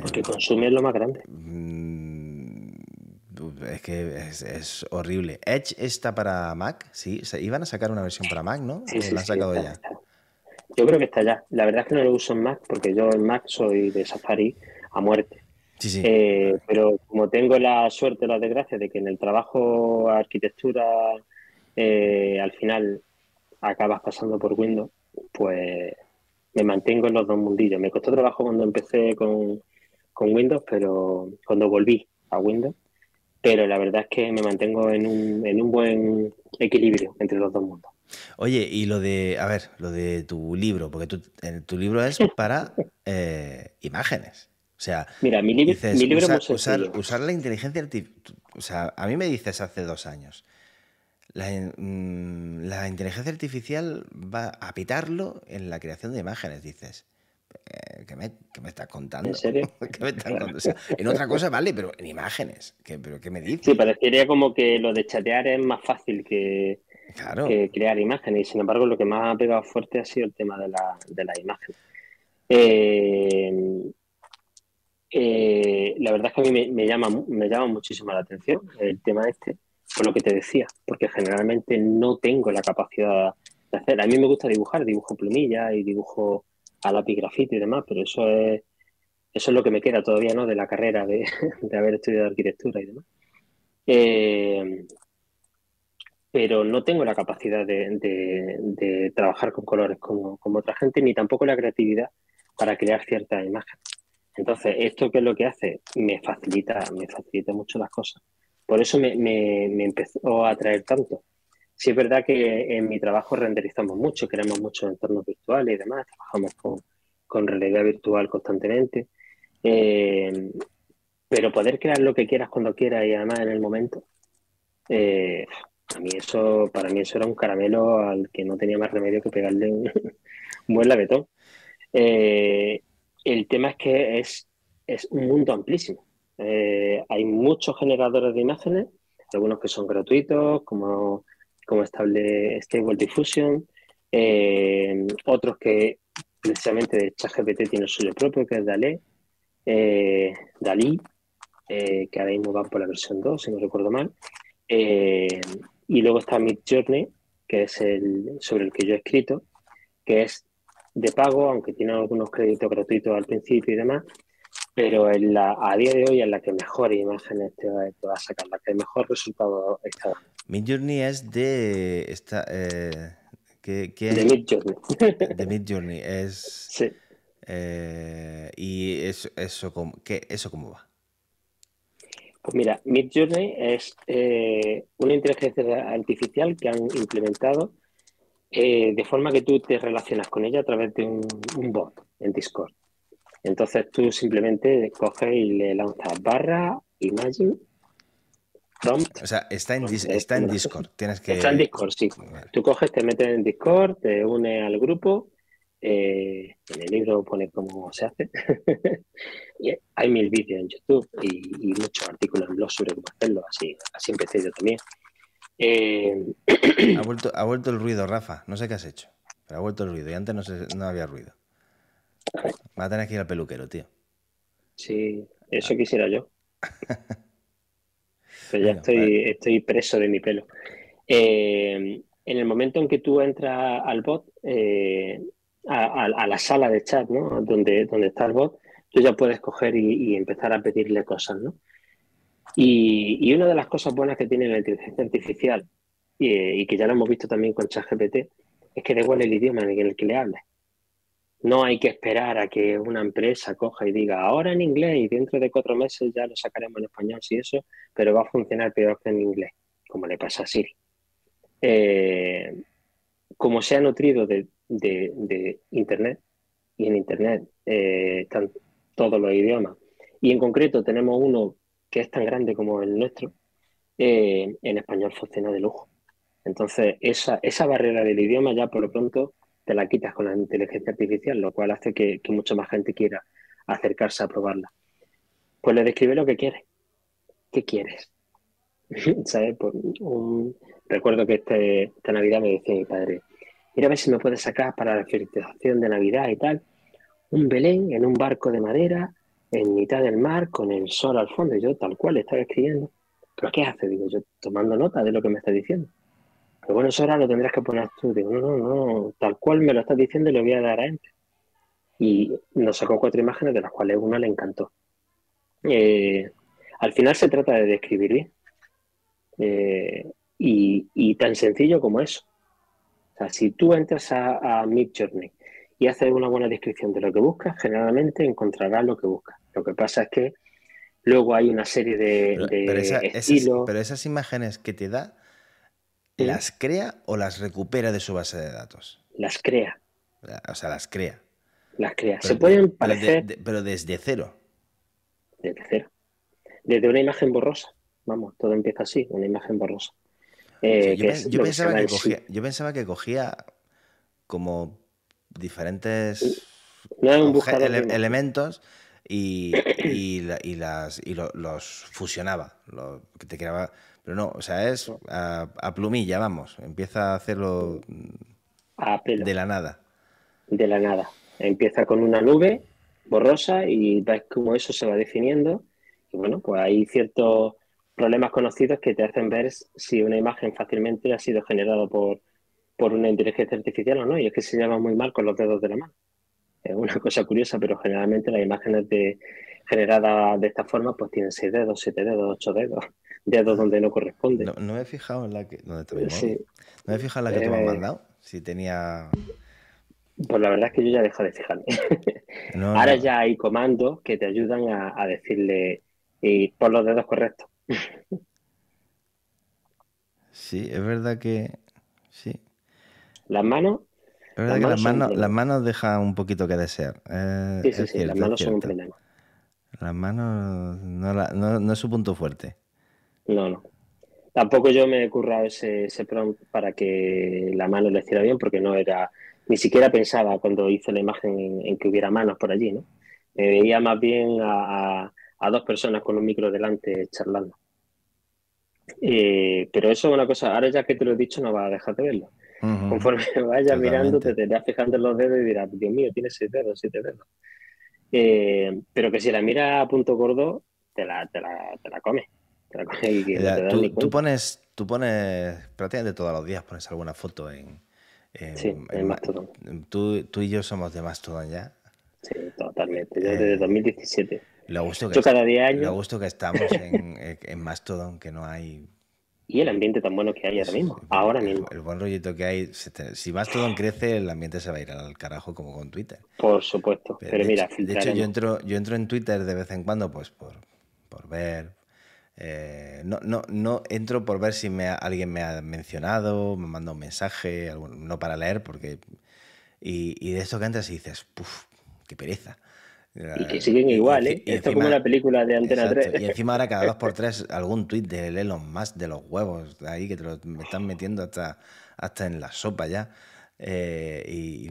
porque consume lo más grande. Mm, es que es, horrible. Edge está para Mac, sí. iban a sacar una versión para Mac, ¿no? Sí, la han sacado ya? Yo creo que está ya. La verdad es que no lo uso en Mac porque yo en Mac soy de Safari a muerte. Sí, sí. Eh, pero como tengo la suerte, la desgracia de que en el trabajo arquitectura eh, al final acabas pasando por Windows, pues me mantengo en los dos mundillos. Me costó trabajo cuando empecé con, con Windows, pero cuando volví a Windows, pero la verdad es que me mantengo en un, en un buen equilibrio entre los dos mundos. Oye, y lo de, a ver, lo de tu libro, porque tu, tu libro es para eh, imágenes. O sea, Mira, mi, libro es usar, usar, la inteligencia artificial. O sea, a mí me dices hace dos años, la, mm, la inteligencia artificial va a pitarlo en la creación de imágenes, dices. Eh, ¿Qué me, me, estás contando? ¿En serio? en otra cosa vale, pero en imágenes. ¿Qué, ¿Pero qué me dices? Sí, parecería como que lo de chatear es más fácil que, crear imágenes. Y sin embargo, lo que más ha pegado fuerte ha sido el tema de la, de imagen. Eh, Eh, la verdad es que a mí me, llama, me llama muchísimo la atención el tema este, por lo que te decía, porque generalmente no tengo la capacidad de hacer. A mí me gusta dibujar, dibujo plumilla y dibujo a lápiz grafito y demás, pero eso es, eso es lo que me queda todavía ¿no? de la carrera de, haber estudiado arquitectura y demás. Eh, pero no tengo la capacidad de, trabajar con colores como, como, otra gente, ni tampoco la creatividad para crear ciertas imágenes. Entonces, ¿esto qué es lo que hace? Me facilita, me facilita mucho las cosas. Por eso me, me, empezó a atraer tanto. Sí es verdad que en mi trabajo renderizamos mucho, queremos muchos entornos virtuales y demás, trabajamos con, con realidad virtual constantemente. Eh, pero poder crear lo que quieras cuando quieras y además en el momento, eh, a mí eso, para mí eso era un caramelo al que no tenía más remedio que pegarle un, buen labetón. Eh, el tema es que es, es un mundo amplísimo. hay muchos generadores de imágenes, algunos que son gratuitos, como, como estable Stable Diffusion, otros que precisamente de ChatGPT tiene suyo propio, que es DALE, eh, Dalí, eh, que ahora mismo va por la versión 2, si no recuerdo mal. Eh, y luego está Mid Journey, que es el sobre el que yo he escrito, que es de pago, aunque tiene algunos créditos gratuitos al principio y demás, pero en la, a día de hoy es la que mejor imágenes te va, a sacar, la que mejor resultado está dando. Mid Journey es de esta, eh, de Mid Journey. De Mid Journey. Es, sí. Eh, ¿Y eso, eso, cómo, qué, eso cómo va? Pues mira, Mid Journey es eh, una inteligencia artificial que han implementado eh, de forma que tú te relacionas con ella a través de un, un bot en Discord. Entonces tú simplemente coges y le lanzas barra, imagine o sea, está en, está en Discord. Tienes que... Está en Discord, sí. Tú coges, te metes en Discord, te unes al grupo. Eh, en el libro pone cómo se hace. y hay mil vídeos en YouTube y, muchos artículos en blog sobre cómo hacerlo. Así, así empecé yo también. Eh, ha, vuelto, ha vuelto el ruido, Rafa. No sé qué has hecho. Pero ha vuelto el ruido. Y antes no, no había ruido. Va a tener que ir al peluquero, tío. Sí, eso quisiera yo. ya estoy, estoy preso de mi pelo. Eh, en el momento en que tú entras al bot, eh, a, la sala de chat, ¿no? Donde, donde está el bot, tú ya puedes coger y, empezar a pedirle cosas, ¿no? Y, una de las cosas buenas que tiene la inteligencia artificial, y, que ya lo hemos visto también con ChatGPT, es que da igual el idioma en el que le hables. No hay que esperar a que una empresa coja y diga ahora en inglés y dentro de cuatro meses ya lo sacaremos en español, si eso, pero va a funcionar peor que en inglés, como le pasa a Siri. Eh, como se ha nutrido de, Internet, y en Internet eh, están todos los idiomas, y en concreto tenemos uno que es tan grande como el nuestro, eh, en español funciona de lujo. Entonces, esa, esa barrera del idioma ya por lo pronto te la quitas con la inteligencia artificial, lo cual hace que, mucha más gente quiera acercarse a probarla. Pues le describe lo que quiere. ¿Qué quieres? ¿Sabes? Pues recuerdo que este, esta Navidad me decía mi padre, mira a ver si me puedes sacar para la felicitación de Navidad y tal, un Belén en un barco de madera en mitad del mar con el sol al fondo. Y yo tal cual estaba escribiendo. ¿Pero qué hace? Digo yo, tomando nota de lo que me está diciendo. Pero bueno, eso ahora lo tendrás que poner tú. Digo, no, no, no, tal cual me lo estás diciendo y lo voy a dar a él. Y nos sacó cuatro imágenes de las cuales una le encantó. Eh, al final se trata de describir bien. Eh, y, tan sencillo como eso. O sea, si tú entras a, a Mid Journey y haces una buena descripción de lo que buscas, generalmente encontrarás lo que buscas. Lo que pasa es que luego hay una serie de, estilos. pero esas imágenes que te da, ¿Las crea o las recupera de su base de datos? Las crea. O sea, las crea. Las crea. Se pueden parecer. Pero, desde cero. Desde cero. Desde una imagen borrosa. Vamos, todo empieza así, una imagen borrosa. Eh, yo, pensaba que cogía, como diferentes elementos y, las, y los fusionaba. Lo, que te creaba pero no, o sea, es a, plumilla, vamos. Empieza a hacerlo de la nada. De la nada. Empieza con una nube borrosa y ves cómo eso se va definiendo. Y bueno, pues hay ciertos problemas conocidos que te hacen ver si una imagen fácilmente ha sido generada por, por una inteligencia artificial o no. Y es que se llama muy mal con los dedos de la mano. Es una cosa curiosa, pero generalmente las imágenes de, generadas de esta forma pues tienen seis dedos, siete dedos, ocho dedos, dedos donde no corresponde. No, me he fijado en la que, ¿dónde te sí. No me he fijado en la que tú me has eh, mandado. Si tenía pues la verdad es que yo ya dejo de fijarme. Ahora ya hay comandos que te ayudan a, decirle y por los dedos correctos. Sí, es verdad que sí. Las manos. Es verdad que las manos, las manos dejan un poquito que desear. sí, sí, sí, las manos son un problema. Las manos no, es su punto fuerte. No, no. Tampoco yo me he currado ese, ese prompt para que la mano le hiciera bien, porque no era ni siquiera pensaba cuando hice la imagen en, que hubiera manos por allí, ¿no? Me veía más bien a, dos personas con un micro delante charlando. Eh, pero eso es una cosa, ahora ya que te lo he dicho, no vas a dejar de verlo. Conforme vayas mirando, te irás fijando en los dedos y dirás, Dios mío, tiene seis dedos, siete dedos. Eh, pero que si la miras a punto gordo, te la, te la, te la comes. Tú, pones, tú pones prácticamente todos los días, pones alguna foto en, sí, en Mastodon. Tú, tú, y yo somos de Mastodon ya. Sí, totalmente. Yo desde 2017. Eh, lo gusto que, cada día años... lo gusto que estamos en, en Mastodon, que no hay y el ambiente tan bueno que hay ahora mismo, ahora mismo. El, buen rollito que hay, si Mastodon crece, el ambiente se va a ir al carajo como con Twitter. Por supuesto, pero, mira, De hecho, yo entro, yo entro en Twitter de vez en cuando, pues por, por ver, eh, no, no, no entro por ver si me alguien me ha mencionado, me manda un mensaje, no para leer, porque. Y, de esto que entras y dices, puff, qué pereza. Y que siguen igual, ¿eh? Esto es como la película de Antena 3. Y encima ahora cada dos por tres algún tuit de Elon Musk de los huevos, ahí que te lo me están metiendo hasta, hasta en la sopa ya. Eh, y,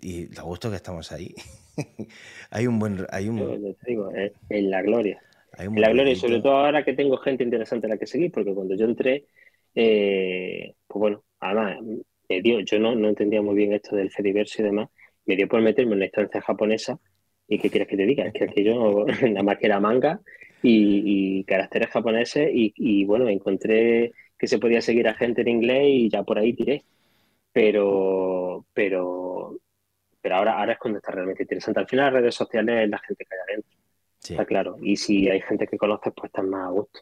y, lo gusto que estamos ahí. hay un buen... Hay un... digo, en la gloria la gloria, y sobre todo ahora que tengo gente interesante a la que seguir, porque cuando yo entré, eh, pues bueno, además, me dio, yo no, no entendía muy bien esto del Fediverso y demás, me dio por meterme en una instancia japonesa, y ¿qué quieres que te diga? Es que aquello nada más que era manga y, caracteres japoneses, y, y bueno, encontré que se podía seguir a gente en inglés y ya por ahí tiré. Pero, pero, pero ahora, ahora es cuando está realmente interesante. Al final, las redes sociales es la gente que hay adentro. Está claro. Y si hay gente que conoces, pues estás más a gusto.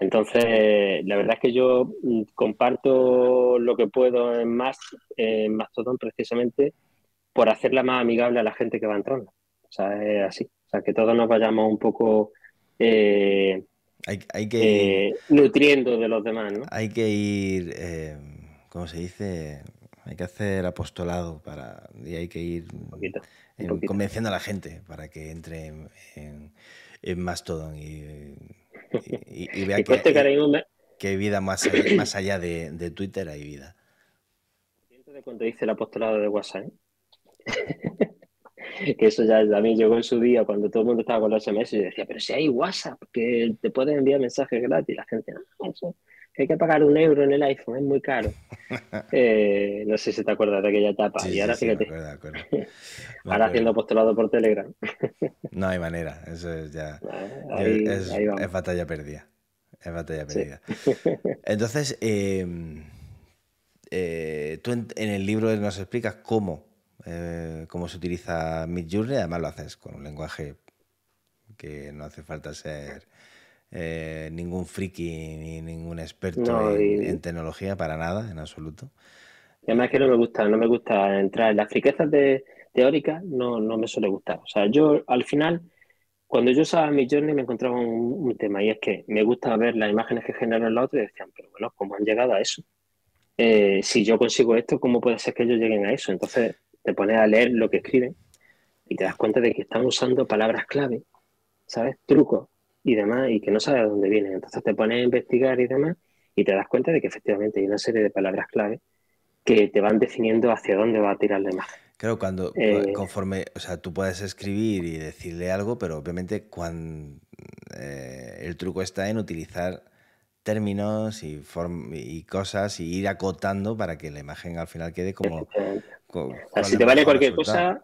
Entonces, la verdad es que yo mm, comparto lo que puedo en más en Mastodon precisamente por hacerla más amigable a la gente que va entrando. O sea, es así. O sea, que todos nos vayamos un poco eh, hay, que eh, nutriendo de los demás, ¿no? Hay que ir, eh, ¿cómo se dice? Hay que hacer apostolado para y hay que ir convenciendo a la gente para que entre en, en, Mastodon y, y, vea que, hay vida más allá, más allá de, de, Twitter hay vida. de cuando dice el apostolado de WhatsApp. que eso ya también llegó en su día cuando todo el mundo estaba con los SMS y decía, pero si hay WhatsApp, que te pueden enviar mensajes gratis. La gente, no, eso hay que pagar un euro en el iPhone, es muy caro. Eh, no sé si te acuerdas de aquella etapa. y ahora fíjate. ahora haciendo apostolado por Telegram. no hay manera, eso es ya. es, batalla perdida. Es batalla perdida. Entonces, em, eh, tú en, el libro nos explicas cómo, eh, cómo se utiliza Midjourney, además lo haces con un lenguaje que no hace falta ser eh, ningún friki ni ningún experto en, tecnología para nada, en absoluto. además que no me gusta, no me gusta entrar en las friquezas de, teóricas, no, no me suele gustar. O sea, yo al final, cuando yo usaba mi journey me encontraba un, tema y es que me gusta ver las imágenes que generan los otros y decían, pero bueno, ¿cómo han llegado a eso? Eh, si yo consigo esto, ¿cómo puede ser que ellos lleguen a eso? Entonces te pones a leer lo que escriben y te das cuenta de que están usando palabras clave, ¿sabes? Trucos y demás, y que no sabes de dónde vienen. Entonces te pones a investigar y demás, y te das cuenta de que efectivamente hay una serie de palabras clave que te van definiendo hacia dónde va a tirar la imagen. Claro, cuando eh, conforme, o sea, tú puedes escribir y decirle algo, pero obviamente cuando eh, el truco está en utilizar términos y, y cosas y ir acotando para que la imagen al final quede como... si te vale cualquier cosa,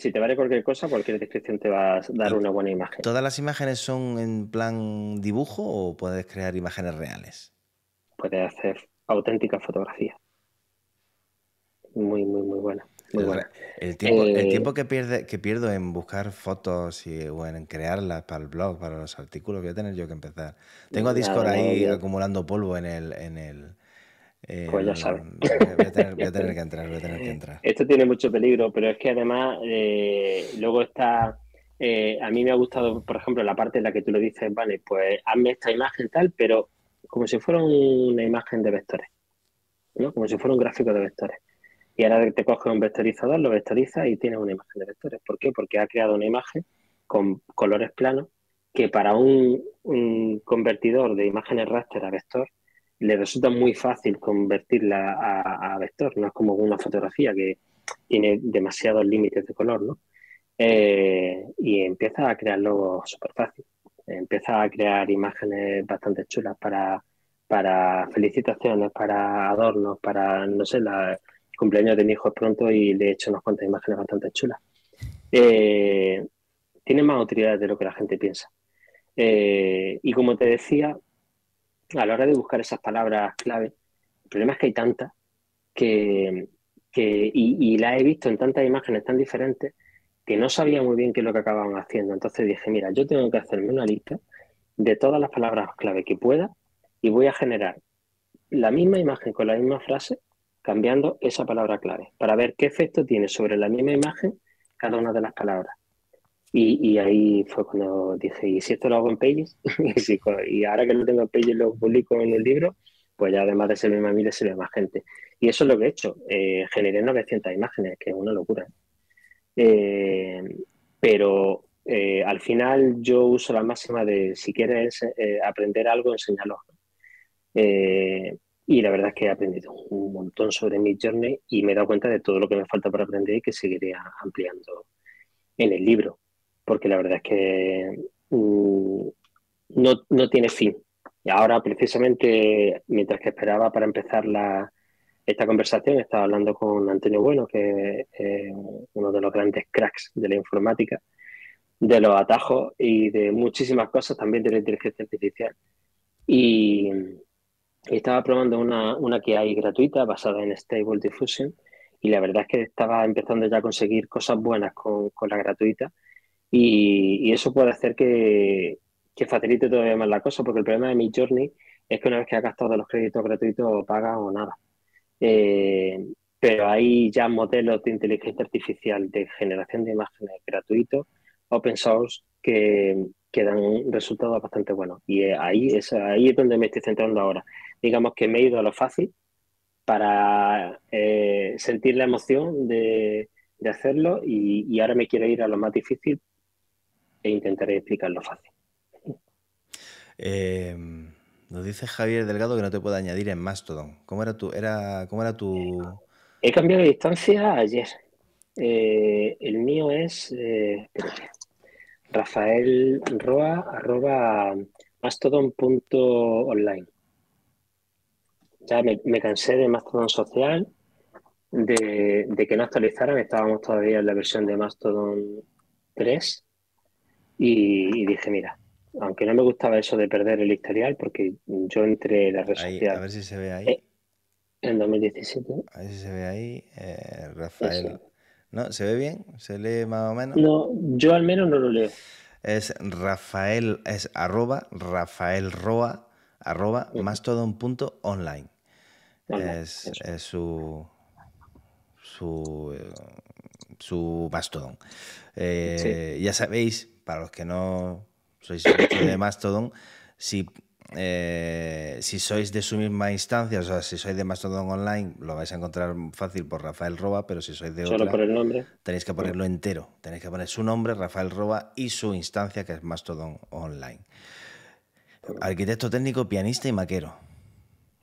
si te vale cualquier cosa, cualquier descripción te va a dar una buena imagen. ¿Todas las imágenes son en plan dibujo o puedes crear imágenes reales? Puedes hacer auténticas fotografías. Muy, muy, muy buena. Muy buena. El tiempo, el Eh, tiempo que, pierde, que pierdo en buscar fotos y o en crearlas para el blog, para los artículos, voy a tener yo que empezar. Tengo a Discord ahí acumulando polvo en el... En el Pues ya sabes. Voy a, tener, voy a tener que entrar, voy a tener que entrar. Esto tiene mucho peligro, pero es que además eh, luego está, eh, a mí me ha gustado, por ejemplo, la parte en la que tú le dices, vale, pues hazme esta imagen tal, pero como si fuera una imagen de vectores, ¿no? Como si fuera un gráfico de vectores. Y ahora te coges un vectorizador, lo vectoriza y tienes una imagen de vectores. ¿Por qué? Porque ha creado una imagen con colores planos que para un, un convertidor de imágenes raster a vector le resulta muy fácil convertirla a, vector. No es como una fotografía que tiene demasiados límites de color, ¿no? Eh, y empieza a crearlo súper fácil. Empieza a crear imágenes bastante chulas para, para felicitaciones, para adornos, para, no sé, la el cumpleaños de mi hijo es pronto y le he hecho unas cuantas imágenes bastante chulas. Eh, tiene más utilidad de lo que la gente piensa. Eh, y como te decía, a la hora de buscar esas palabras clave, el problema es que hay tantas que, y, y las he visto en tantas imágenes tan diferentes que no sabía muy bien qué es lo que acababan haciendo. Entonces dije, mira, yo tengo que hacerme una lista de todas las palabras clave que pueda y voy a generar la misma imagen con la misma frase cambiando esa palabra clave para ver qué efecto tiene sobre la misma imagen cada una de las palabras. Y, y ahí fue cuando dije, ¿y si esto lo hago en Pages? y, ahora que lo tengo en Pages lo publico en un libro, pues ya además de servirme a mí, le sirve a más gente. Y eso es lo que he hecho. Eh, generé 900 imágenes, que es una locura. Eh, pero eh, al final yo uso la máxima de si quieres eh, aprender algo, enséñalo. Y la verdad es que he aprendido un montón sobre mi journey y me he dado cuenta de todo lo que me falta por aprender y que seguiré ampliando en el libro. Porque la verdad es que mm, no, no tiene fin. Y ahora, precisamente, mientras que esperaba para empezar la, esta conversación, estaba hablando con Antonio Bueno, que es eh, uno de los grandes cracks de la informática, de los atajos y de muchísimas cosas, también de la inteligencia artificial. Y, y estaba probando una, una que hay gratuita basada en Stable Diffusion y la verdad es que estaba empezando ya a conseguir cosas buenas con, con la gratuita y, y eso puede hacer que, que facilite todavía más la cosa, porque el problema de mi journey es que una vez que has gastado los créditos gratuitos pagas o nada. Eh, pero hay ya modelos de inteligencia artificial de generación de imágenes gratuitos, open source, que, que dan resultados bastante buenos. Y eh, ahí es, ahí es donde me estoy centrando ahora. Digamos que me he ido a lo fácil para eh, sentir la emoción de, de hacerlo y, y ahora me quiero ir a lo más difícil e intentaré explicarlo fácil. Eh, nos dice Javier Delgado que no te puede añadir en Mastodon. ¿Cómo era tu, era, cómo era tu, He cambiado de distancia ayer. Eh, el mío es eh, Rafael Roa arroba mastodon.online. Ya me, me cansé de Mastodon social, de, de que no actualizaran. Estábamos todavía en la versión de Mastodon 3 y, y dije, mira, aunque no me gustaba eso de perder el historial, porque yo entré en la red ahí, social a ver si se ve ahí. eh, en 2017. A ver si se ve ahí. eh, Rafael. Eso. ¿No? ¿Se ve bien? ¿Se lee más o menos? No, yo al menos no lo leo. Es Rafael, es arroba Rafael Roa, arroba Ujú. mastodon.online. Online, Es, eso. es su, su, eh, su Mastodon. Eh, Ya sabéis, para los que no sois de Mastodon, si, eh, si sois de su misma instancia, o sea, si sois de Mastodon Online, lo vais a encontrar fácil por Rafael Roa, pero si sois de Solo otra, por el nombre. tenéis que ponerlo entero. Tenéis que poner su nombre, Rafael Roa, y su instancia, que es Mastodon Online. Arquitecto técnico, pianista y maquero.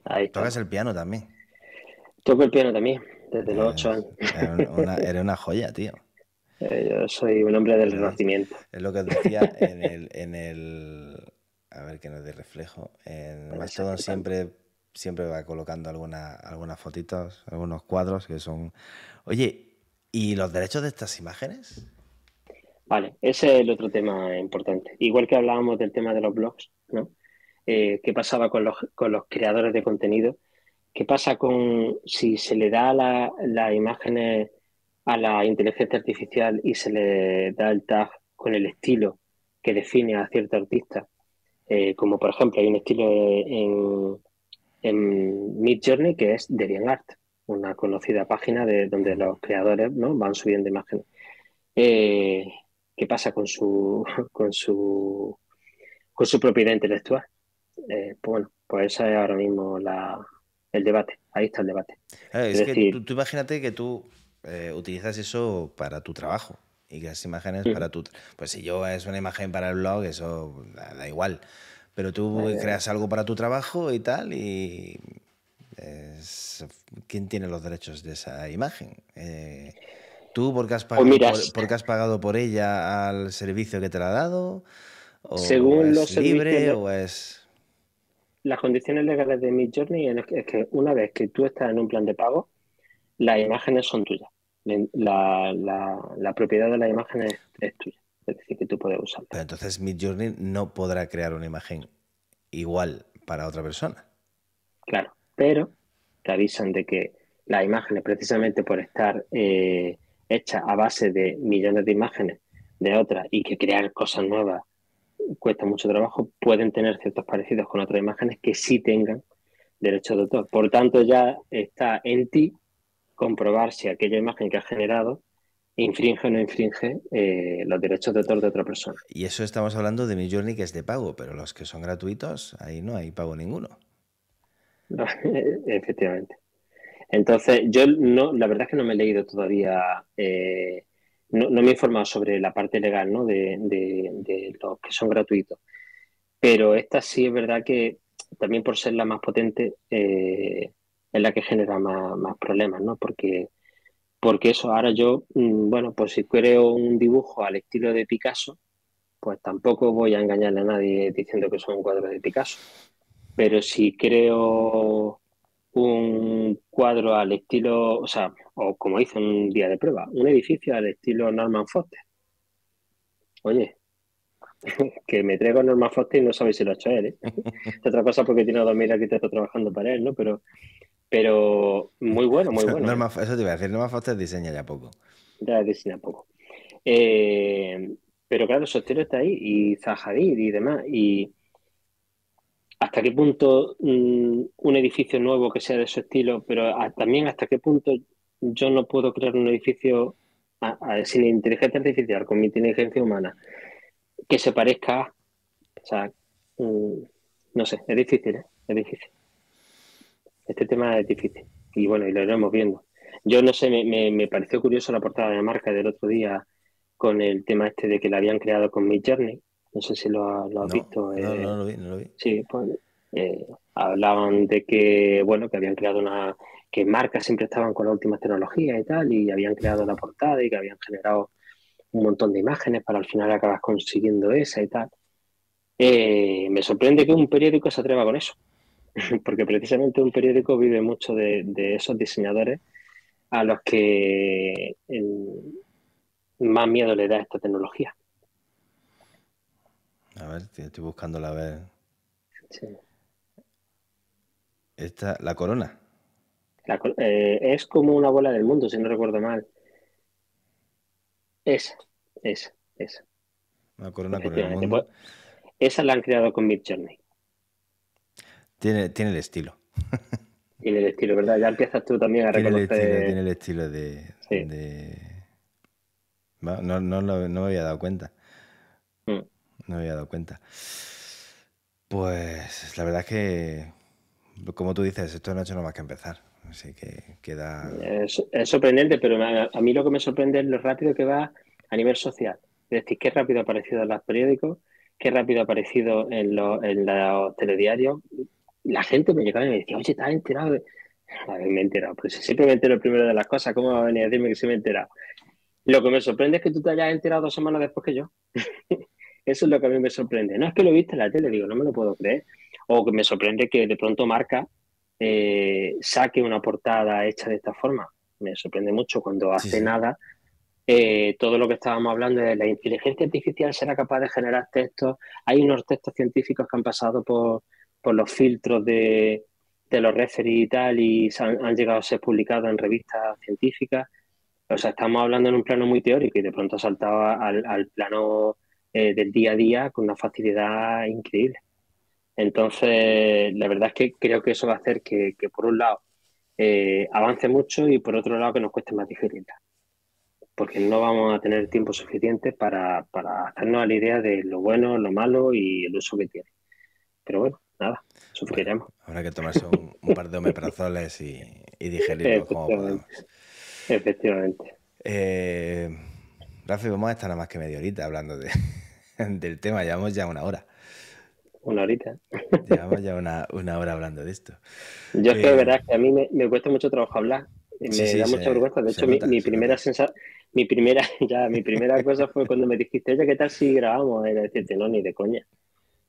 Ahí. Tocas el piano también. Toco el piano también, desde los ocho años. Una, eres una joya, tío. Eh, Yo soy un hombre del renacimiento. Es lo que os decía en el, en el. A ver que nos dé reflejo. En Mastodon siempre, siempre va colocando alguna, algunas fotitos, algunos cuadros que son. Oye, ¿Y los derechos de estas imágenes? Vale, ese es el otro tema importante. Igual que hablábamos del tema de los blogs, ¿no? Eh, ¿Qué pasaba con los, con los creadores de contenido? ¿Qué pasa con si se le da las la imágenes a la inteligencia artificial y se le da el tag con el estilo que define a cierto artista? Eh, como por ejemplo hay un estilo en, en Mid Journey que es DeviantArt, una conocida página de donde los creadores ¿no? van subiendo imágenes. Eh, ¿Qué pasa con su con su con su propiedad intelectual? Eh, pues bueno, pues ese es ahora mismo la, el debate. Ahí está el debate. es, que tú, imagínate que tú eh, utilizas eso para tu trabajo y que las imágenes para tu... Pues si yo es una imagen para el blog, eso da, igual. Pero tú creas algo para tu trabajo y tal y... ¿Quién tiene los derechos de esa imagen? Eh, ¿Tú porque has, pues pagado, por, has pagado por ella al servicio que te la ha dado? ¿O según es los libre o es...? Las condiciones legales de Midjourney es que una vez que tú estás en un plan de pago, las imágenes son tuyas. La, la, propiedad de las imágenes es tuya. Es decir, que tú puedes usarla. Pero entonces Midjourney no podrá crear una imagen igual para otra persona. Claro, pero te avisan de que las imágenes, precisamente por estar eh, hechas a base de millones de imágenes de otras y que crear cosas nuevas cuesta mucho trabajo, pueden tener ciertos parecidos con otras imágenes que sí tengan derechos de autor. Por tanto, ya está en ti comprobar si aquella imagen que has generado infringe o no infringe eh, los derechos de autor de otra persona. Y eso estamos hablando de mi journey que es de pago, pero los que son gratuitos, ahí no hay pago ninguno. efectivamente. Entonces, yo no, la verdad es que no me he leído todavía eh, no, me he informado sobre la parte legal ¿no? de, los que son gratuitos, pero esta sí es verdad que también por ser la más potente eh, es la que genera más, problemas, ¿no? Porque, porque eso, ahora yo, mm, bueno, pues si creo un dibujo al estilo de Picasso, pues tampoco voy a engañarle a nadie diciendo que son un cuadro de Picasso. Pero si creo un cuadro al estilo, o sea, o como hice un día de prueba, un edificio al estilo Norman Foster. Oye, que me traigo Norman Foster y no sabéis si lo ha hecho él. ¿eh? otra cosa porque tiene dos mil arquitectos trabajando para él, ¿no? Pero, pero muy bueno, muy bueno. Norman, eso te iba a decir, Norman Foster diseña ya poco. Ya diseña poco. Eh, pero claro, su estilo está ahí, y Zahadir y demás. Y, hasta qué punto mm, un edificio nuevo que sea de su estilo, pero también hasta qué punto yo no puedo crear un edificio sin inteligencia artificial, con mi inteligencia humana, que se parezca, o sea, mm, no sé, es difícil, ¿eh? es difícil. Este tema es difícil y bueno, y lo iremos viendo. Yo no sé, me, me, pareció curioso la portada de marca del otro día con el tema este de que la habían creado con Mid Journey no sé si lo, has visto. No, no, lo vi, no lo vi. Sí, pues eh, hablaban de que, bueno, que habían creado una, que marcas siempre estaban con las últimas tecnologías y tal, y habían creado la portada y que habían generado un montón de imágenes para al final acabas consiguiendo esa y tal. Eh, me sorprende que un periódico se atreva con eso, porque precisamente un periódico vive mucho de, esos diseñadores a los que más miedo le da esta tecnología. A ver, estoy buscando la vez. Sí. Esta, la corona. Eh, es como una bola del mundo, si no recuerdo mal. Esa, esa, esa. Una corona con el mundo. Pues, esa la han creado con Mid Journey. Tiene, tiene el estilo. Tiene el estilo, ¿verdad? Ya empiezas tú también a reconocer. Tiene el estilo, de. No, no, no, no, me había dado cuenta. Mm. No me había dado cuenta. Pues la verdad es que, como tú dices, esto no ha hecho nada más que empezar. Así que queda. Es, sorprendente, pero a, mí lo que me sorprende es lo rápido que va a nivel social. Es decir, qué rápido ha aparecido en los periódicos, qué rápido ha aparecido en, los telediarios. La gente me llegaba y me decía, oye, ¿estás enterado? A ver, me he enterado. Pues siempre me entero primero de las cosas, ¿cómo va a venir a decirme que sí me he enterado? Lo que me sorprende es que tú te hayas enterado dos semanas después que yo. Eso es lo que a mí me sorprende. No es que lo viste en la tele, digo, no me lo puedo creer. O que me sorprende que de pronto Marca eh, saque una portada hecha de esta forma. me sorprende mucho cuando hace nada eh, todo lo que estábamos hablando de la inteligencia artificial será capaz de generar textos. Hay unos textos científicos que han pasado por, los filtros de, los referees y tal y han, llegado a ser publicados en revistas científicas. O sea, estamos hablando en un plano muy teórico y de pronto ha saltado al, plano eh, del día a día con una facilidad increíble. Entonces, la verdad es que creo que eso va a hacer que, por un lado, eh, avance mucho y por otro lado que nos cueste más digerirla porque no vamos a tener tiempo suficiente para, hacernos a la idea de lo bueno, lo malo y el uso que tiene. Pero bueno, nada, sufriremos. habrá que tomarse un, par de omeprazoles y, y digerirlo como podamos. Efectivamente. Eh, Rafi, vamos a estar nada más que media horita hablando de, del tema, llevamos ya una hora. Una horita. Llevamos ya una, hora hablando de esto. Yo es que eh, verdad que a mí me, me cuesta mucho trabajo hablar me da mucha vergüenza. De hecho, mi, primera sensación, mi primera, ya, mi primera cosa fue cuando me dijiste, oye, ¿qué tal si grabamos? Era decirte, no, ni de coña.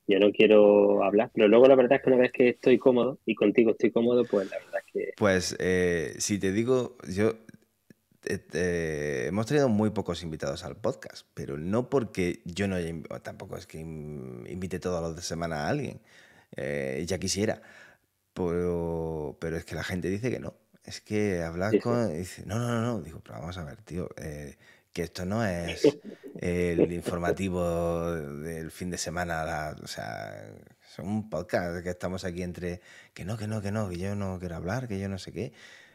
Yo no quiero hablar. Pero luego la verdad es que una vez que estoy cómodo y contigo estoy cómodo, pues la verdad es que. Pues eh, si te digo, yo eh, eh, hemos tenido muy pocos invitados al podcast, pero no porque yo no haya, tampoco es que invite todos los de semana a alguien, ya quisiera, pero, pero es que la gente dice que no, es que hablar con... Dice, no, no, no, no. Digo, pero vamos a ver, tío, eh, que esto no es el informativo del fin de semana, o sea, es un podcast que estamos aquí entre que no, que no, que no, que yo no quiero hablar, que yo no sé qué.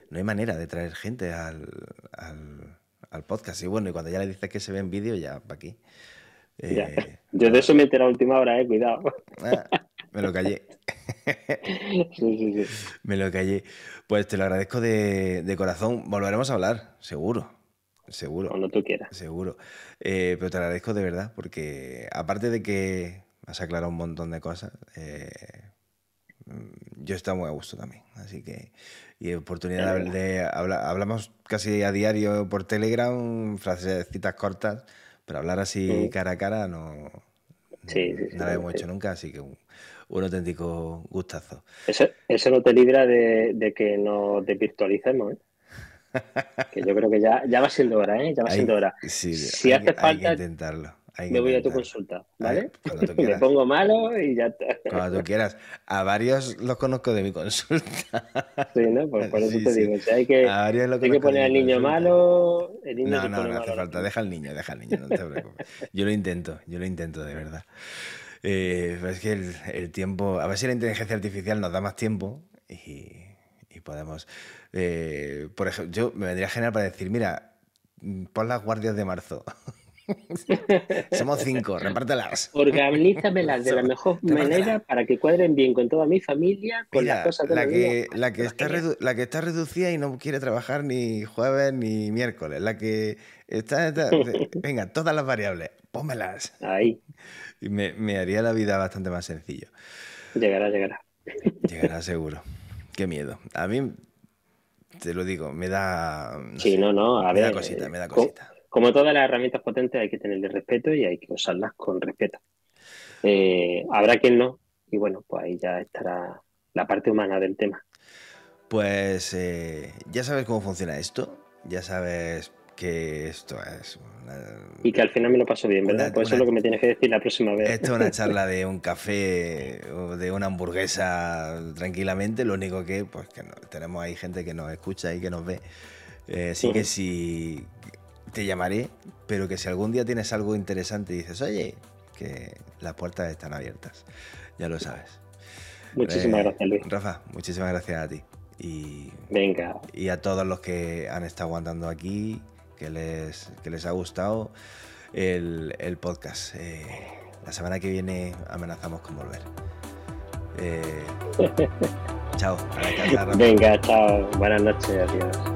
No hay manera de traer gente al, al, podcast. Y bueno, y cuando ya le dices que se ve en vídeo, ya para aquí. Eh, yo de eso me enteré a última hora, eh, cuidado. Ah, me lo callé. sí, sí, sí. Me lo callé. Pues te lo agradezco de, corazón. Volveremos a hablar, seguro. Seguro. Cuando tú quieras. Seguro. Eh, pero te agradezco de verdad, porque aparte de que has aclarado un montón de cosas, eh, yo estoy muy a gusto también. Así que, y oportunidad de, hablar, hablamos casi a diario por Telegram, citas cortas, pero hablar así cara a cara no, sí, no lo hemos hecho nunca, así que un auténtico gustazo. Eso, eso no te libra de, que nos desvirtualicemos, ¿eh? Que yo creo que ya, ya va siendo hora, ¿eh? Ya va siendo hora. si hace falta, intentarlo. me voy a tu consulta, ¿vale? me pongo malo y ya está. Cuando tú quieras. A varios los conozco de mi consulta. Sí, ¿no? Pues por eso te digo. hay que, hay que poner al niño malo. El niño no, no, no hace falta. Deja al niño, deja al niño, no te preocupes. Yo lo intento, yo lo intento de verdad. Eh, es que el, tiempo, a ver si la inteligencia artificial nos da más tiempo y, podemos, eh, por ejemplo, yo me vendría genial para decir, mira, pon las guardias de marzo. Somos cinco, repártelas. Organízamelas de la mejor manera para que cuadren bien con toda mi familia, con las cosas la que, la que está la que está reducida y no quiere trabajar ni jueves ni miércoles. La que está, venga, todas las variables, pónmelas. Ahí. Y me, haría la vida bastante más sencillo. Llegará, llegará. Llegará seguro. Qué miedo. A mí, te lo digo, me da. sí, no, no, a me Da cosita, me da cosita. Como todas las herramientas potentes, hay que tenerle respeto y hay que usarlas con respeto. Eh, habrá quien no, y bueno, pues ahí ya estará la parte humana del tema. Pues eh, ya sabes cómo funciona esto, ya sabes que esto es... Y que al final me lo paso bien, ¿verdad? pues eso es lo que me tienes que decir la próxima vez. Esto es una charla de un café o de una hamburguesa tranquilamente, lo único que, pues que tenemos ahí gente que nos escucha y que nos ve. Eh, así que si te llamaré, pero que si algún día tienes algo interesante y dices, oye, que las puertas están abiertas, ya lo sabes. Muchísimas eh, gracias, Luis. Rafa, muchísimas gracias a ti. Y, Venga. y a todos los que han estado aguantando aquí que les, que les ha gustado el, el podcast. Eh, la semana que viene amenazamos con volver. Eh, chao. Venga, chao. Buenas noches. Adiós.